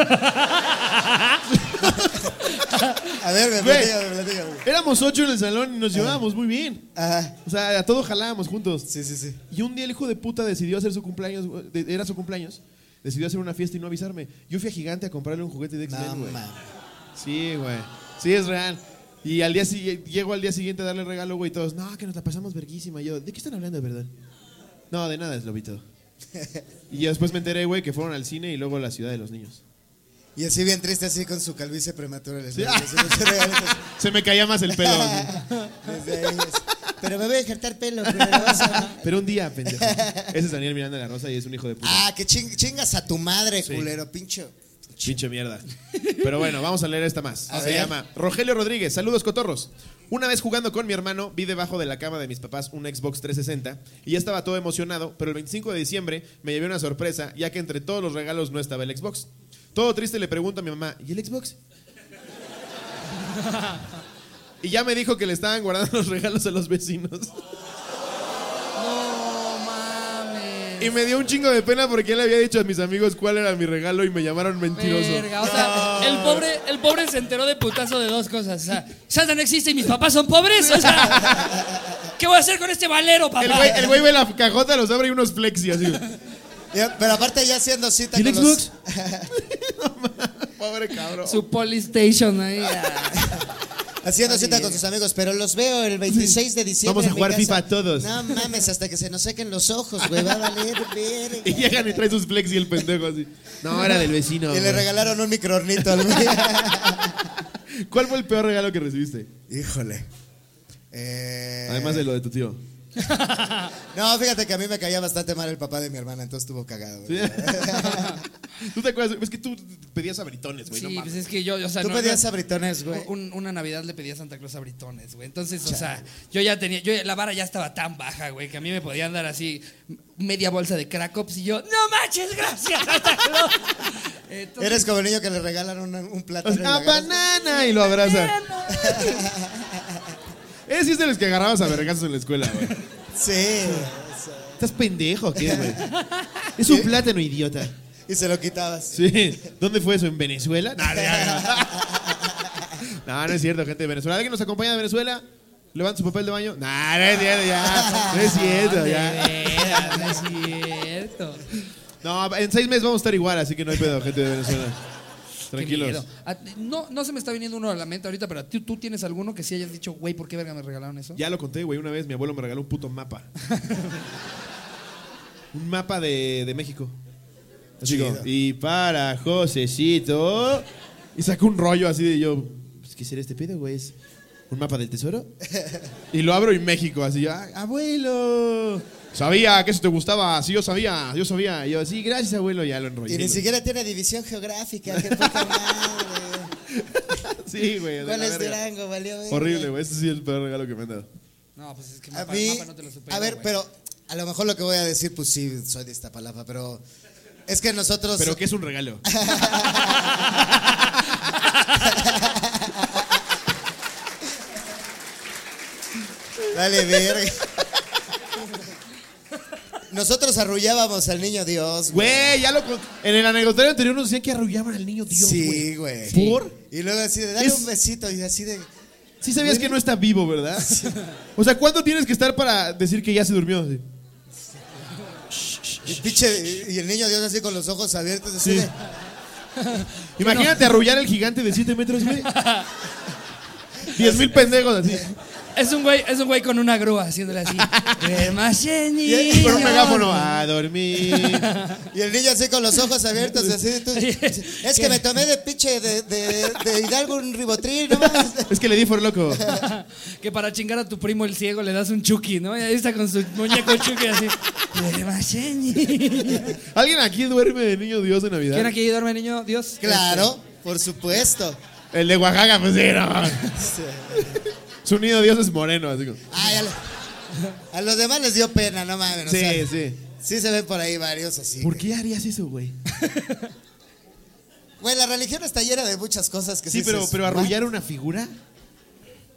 S3: A ver, me
S2: Güey.
S3: platica, me platica, güey.
S2: Éramos ocho en el salón y nos llevábamos muy bien.
S3: Ajá.
S2: O sea, a todos jalábamos juntos.
S3: Sí, sí, sí.
S2: Y un día el hijo de puta decidió hacer su cumpleaños, era su cumpleaños, decidió hacer una fiesta y no avisarme. Yo fui a Gigante a comprarle un juguete de
S3: No,
S2: X-Men, güey. Sí, güey. Sí, es real. Y al día siguiente, llego al día siguiente a darle regalo, güey, y todos, no, que nos la pasamos verguísima. Y yo, ¿de qué están hablando, de verdad? No, de nada, es lobito. [LAUGHS] y después me enteré, güey, que fueron al cine y luego a la ciudad de los niños.
S3: Y así bien triste, así con su calvicie prematura. les
S2: Sí. [LAUGHS] Se me caía más el pelo. así.
S3: Desde ahí es, Pero me voy a injertar pelo, pero a- [LAUGHS]
S2: Pero un día, pendejo. Ese es Daniel Miranda de la Rosa y es un hijo de puta.
S3: Ah, que ching- chingas a tu madre,
S2: Sí.
S3: culero, pincho.
S2: Pinche mierda. Pero bueno, vamos a leer esta más.
S3: A
S2: Se
S3: ver.
S2: llama Rogelio Rodríguez. Saludos, cotorros. Una vez jugando con mi hermano, vi debajo de la cama de mis papás un Xbox 360 y ya estaba todo emocionado, pero el 25 de diciembre me llevé una sorpresa, ya que entre todos los regalos no estaba el Xbox. Todo triste le pregunto a mi mamá, ¿y el Xbox? [LAUGHS] y ya me dijo que le estaban guardando los regalos a los vecinos. Y me dio un chingo de pena porque él le había dicho a mis amigos cuál era mi regalo y me llamaron mentiroso.
S1: Verga, o sea, el pobre, el pobre se enteró de putazo de dos cosas. O sea, Santa no existe y mis papás son pobres. O sea, ¿qué voy a hacer con este valero, papá?
S2: El güey, el güey ve la cajota, los abre y unos flexi así.
S3: Pero aparte ya haciendo cita
S2: ¿Y el
S3: con los...
S2: Xbox? [LAUGHS] Pobre cabrón.
S1: Su Polystation ahí.
S3: Haciendo cita con sus amigos, pero los veo el 26 de diciembre.
S2: Vamos a jugar. FIFA todos.
S3: No mames, hasta que se nos sequen los ojos, güey. Va a valer, verga. [LAUGHS]
S2: Y llegan y traen sus flexi el pendejo así. No, era del vecino.
S3: Y le regalaron un microornito al güey. [LAUGHS]
S2: ¿Cuál fue el peor regalo que recibiste?
S3: Híjole. Eh,
S2: Además de lo de tu tío. [LAUGHS]
S3: No, fíjate que a mí me caía bastante mal el papá de mi hermana, entonces estuvo cagado. güey.
S2: ¿Sí? [LAUGHS] ¿Tú te acuerdas? Es que tú pedías abritones, güey.
S1: Sí,
S2: no
S1: pues es que yo, o sea,
S3: Tú
S1: no-
S3: pedías abritones, güey.
S1: un- una Navidad le pedí a Santa Claus abritones, güey. Entonces, o sea, yo ya tenía, yo la vara ya estaba tan baja, güey, que a mí me podían dar así media bolsa de crack Ops y yo, no manches, gracias, Santa Claus. Entonces, [LAUGHS]
S3: Eres como el niño que le regalan un, un plátano.
S2: Así,
S3: y le
S2: ¡Ah,
S3: agarras-
S2: banana! Y lo abraza. Ese sí es de los que agarrabas a vergazos en la escuela, güey.
S3: Sí.
S2: ¿Estás pendejo qué, güey? Es un plátano, idiota.
S3: Y se lo quitabas.
S2: Sí. ¿Dónde fue eso? ¿En Venezuela? No, no, no. No, no es cierto, gente de Venezuela. ¿Alguien nos acompaña de Venezuela? ¿Levanta su papel de baño? No, no es cierto, ya. No es cierto,
S1: De
S2: ya.
S1: no es cierto.
S2: No, en seis meses vamos a estar igual, así que no hay pedo, gente de Venezuela. Tranquilos.
S1: Ah, No, no se me está viniendo uno a la mente ahorita, pero ¿tú, tú tienes alguno que sí hayas dicho, güey, ¿por qué verga me regalaron eso?
S2: Ya lo conté, güey. Una vez mi abuelo me regaló un puto mapa. [LAUGHS] un mapa de, de México. Así como, y para Josecito. Y sacó un rollo así de yo. Pues, ¿Qué será este pedo, güey? ¿Es un mapa del tesoro? [LAUGHS] y lo abro y México, así yo, "Ah, abuelo. Sabía que eso te gustaba, sí, yo sabía, yo sabía. Y yo, sí, gracias, abuelo, ya lo enrollé.
S3: Y ni
S2: güey.
S3: siquiera tiene división geográfica. Qué poca madre. [LAUGHS]
S2: Sí, güey.
S3: ¿Cuál
S2: la
S3: es
S2: verga.
S3: Durango? Valió verga.
S2: Horrible, güey. Este sí es el peor regalo que me han dado.
S1: No, pues es que
S3: A
S1: mapa,
S3: mí,
S1: mapa no te lo supero,
S3: a ver,
S1: güey.
S3: pero a lo mejor lo que voy a decir, pues sí, soy de esta palabra, pero es que nosotros.
S2: Pero que es un regalo. [LAUGHS]
S3: Dale, verga. Nosotros arrullábamos al niño Dios.
S2: Güey, ya lo con- En el anecdotario anterior nos decían que arrullaban al niño Dios,
S3: Sí, güey.
S2: ¿Por?
S3: Y luego así de, dale
S2: Es-
S3: un besito y así de.
S2: Sí sabías que no está vivo, ¿verdad? [LAUGHS] O sea, ¿cuánto tienes que estar para decir que ya se durmió? Así.
S3: Y, pinche, y el niño Dios así con los ojos abiertos. Así
S2: Sí.
S3: de, [LAUGHS]
S2: Imagínate arrullar al gigante de 7 metros, güey. [LAUGHS] 10 mil pendejos así.
S1: Es un güey, es un güey con una grúa haciéndole así. [LAUGHS]
S2: Y con un megáfono. A dormir.
S3: y el niño así con los ojos abiertos. Así tú- es que me tomé de pinche de, de, de Hidalgo un ribotril nomás.
S2: Es que le di por loco. [LAUGHS]
S1: que para chingar a tu primo el ciego le das un chucky, ¿no? Y ahí está con su muñeco chucky así.
S2: ¿Alguien aquí duerme de niño Dios de Navidad?
S1: ¿Quién aquí duerme, niño? Dios.
S3: Claro, por supuesto.
S2: El de Oaxaca, pues sí, no. Su niño Dios es moreno, así como.
S3: Ay, a, lo- [LAUGHS] a los demás les dio pena, no mames. o
S2: Sí,
S3: sea,
S2: sí.
S3: sí se ven por ahí varios así.
S2: ¿Por qué harías eso, güey? [LAUGHS]
S3: Güey, la religión está llena de muchas cosas que sí.
S2: Sí, pero, pero arrullar una figura.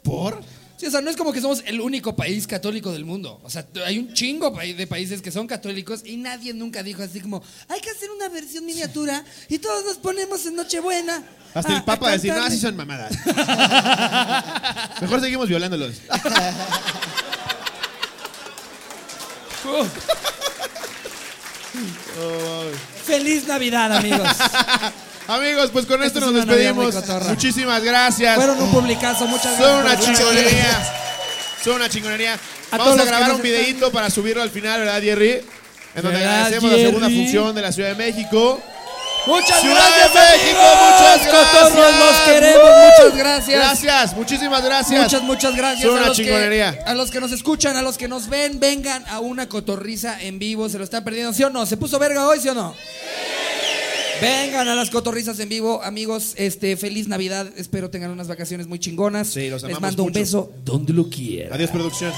S2: ¿Por?
S1: Sí, o sea, no es como que somos el único país católico del mundo. O sea, hay un chingo de países que son católicos y nadie nunca dijo así como, hay que hacer una versión miniatura y todos nos ponemos en Nochebuena.
S2: Hasta
S1: a-
S2: el Papa
S1: a
S2: decir, no,
S1: cantarle".
S2: así son mamadas. [LAUGHS] Mejor seguimos violándolos. [LAUGHS]
S1: Feliz Navidad, amigos. [LAUGHS]
S2: Amigos, pues con esto nos despedimos. Muchísimas gracias.
S1: Fueron un publicazo, muchas
S2: Son una
S1: gracias.
S2: chingonería. Son una chingonería.
S1: A
S2: Vamos a grabar un videíto para subirlo al final, ¿verdad, Jerry? En donde
S1: ¿Verdad,
S2: agradecemos la segunda función de la Ciudad de México.
S1: Muchas
S2: Ciudad
S1: gracias,
S2: de México, muchas gracias.
S1: Los queremos, muchas gracias.
S2: Gracias, muchísimas gracias.
S1: Muchas, muchas gracias
S2: Son
S1: a
S2: una
S1: que,
S2: chingonería.
S1: a los que nos escuchan, a los que nos ven, vengan a una cotorriza en vivo, se lo están perdiendo, ¿sí o no? ¿Se puso verga hoy, sí o no? Vengan a las cotorrizas en vivo, amigos, este, feliz Navidad, espero tengan unas vacaciones muy chingonas.
S2: Sí, los
S1: Les
S2: amamos
S1: mando un
S2: mucho.
S1: beso donde lo quieran.
S2: Adiós, producción.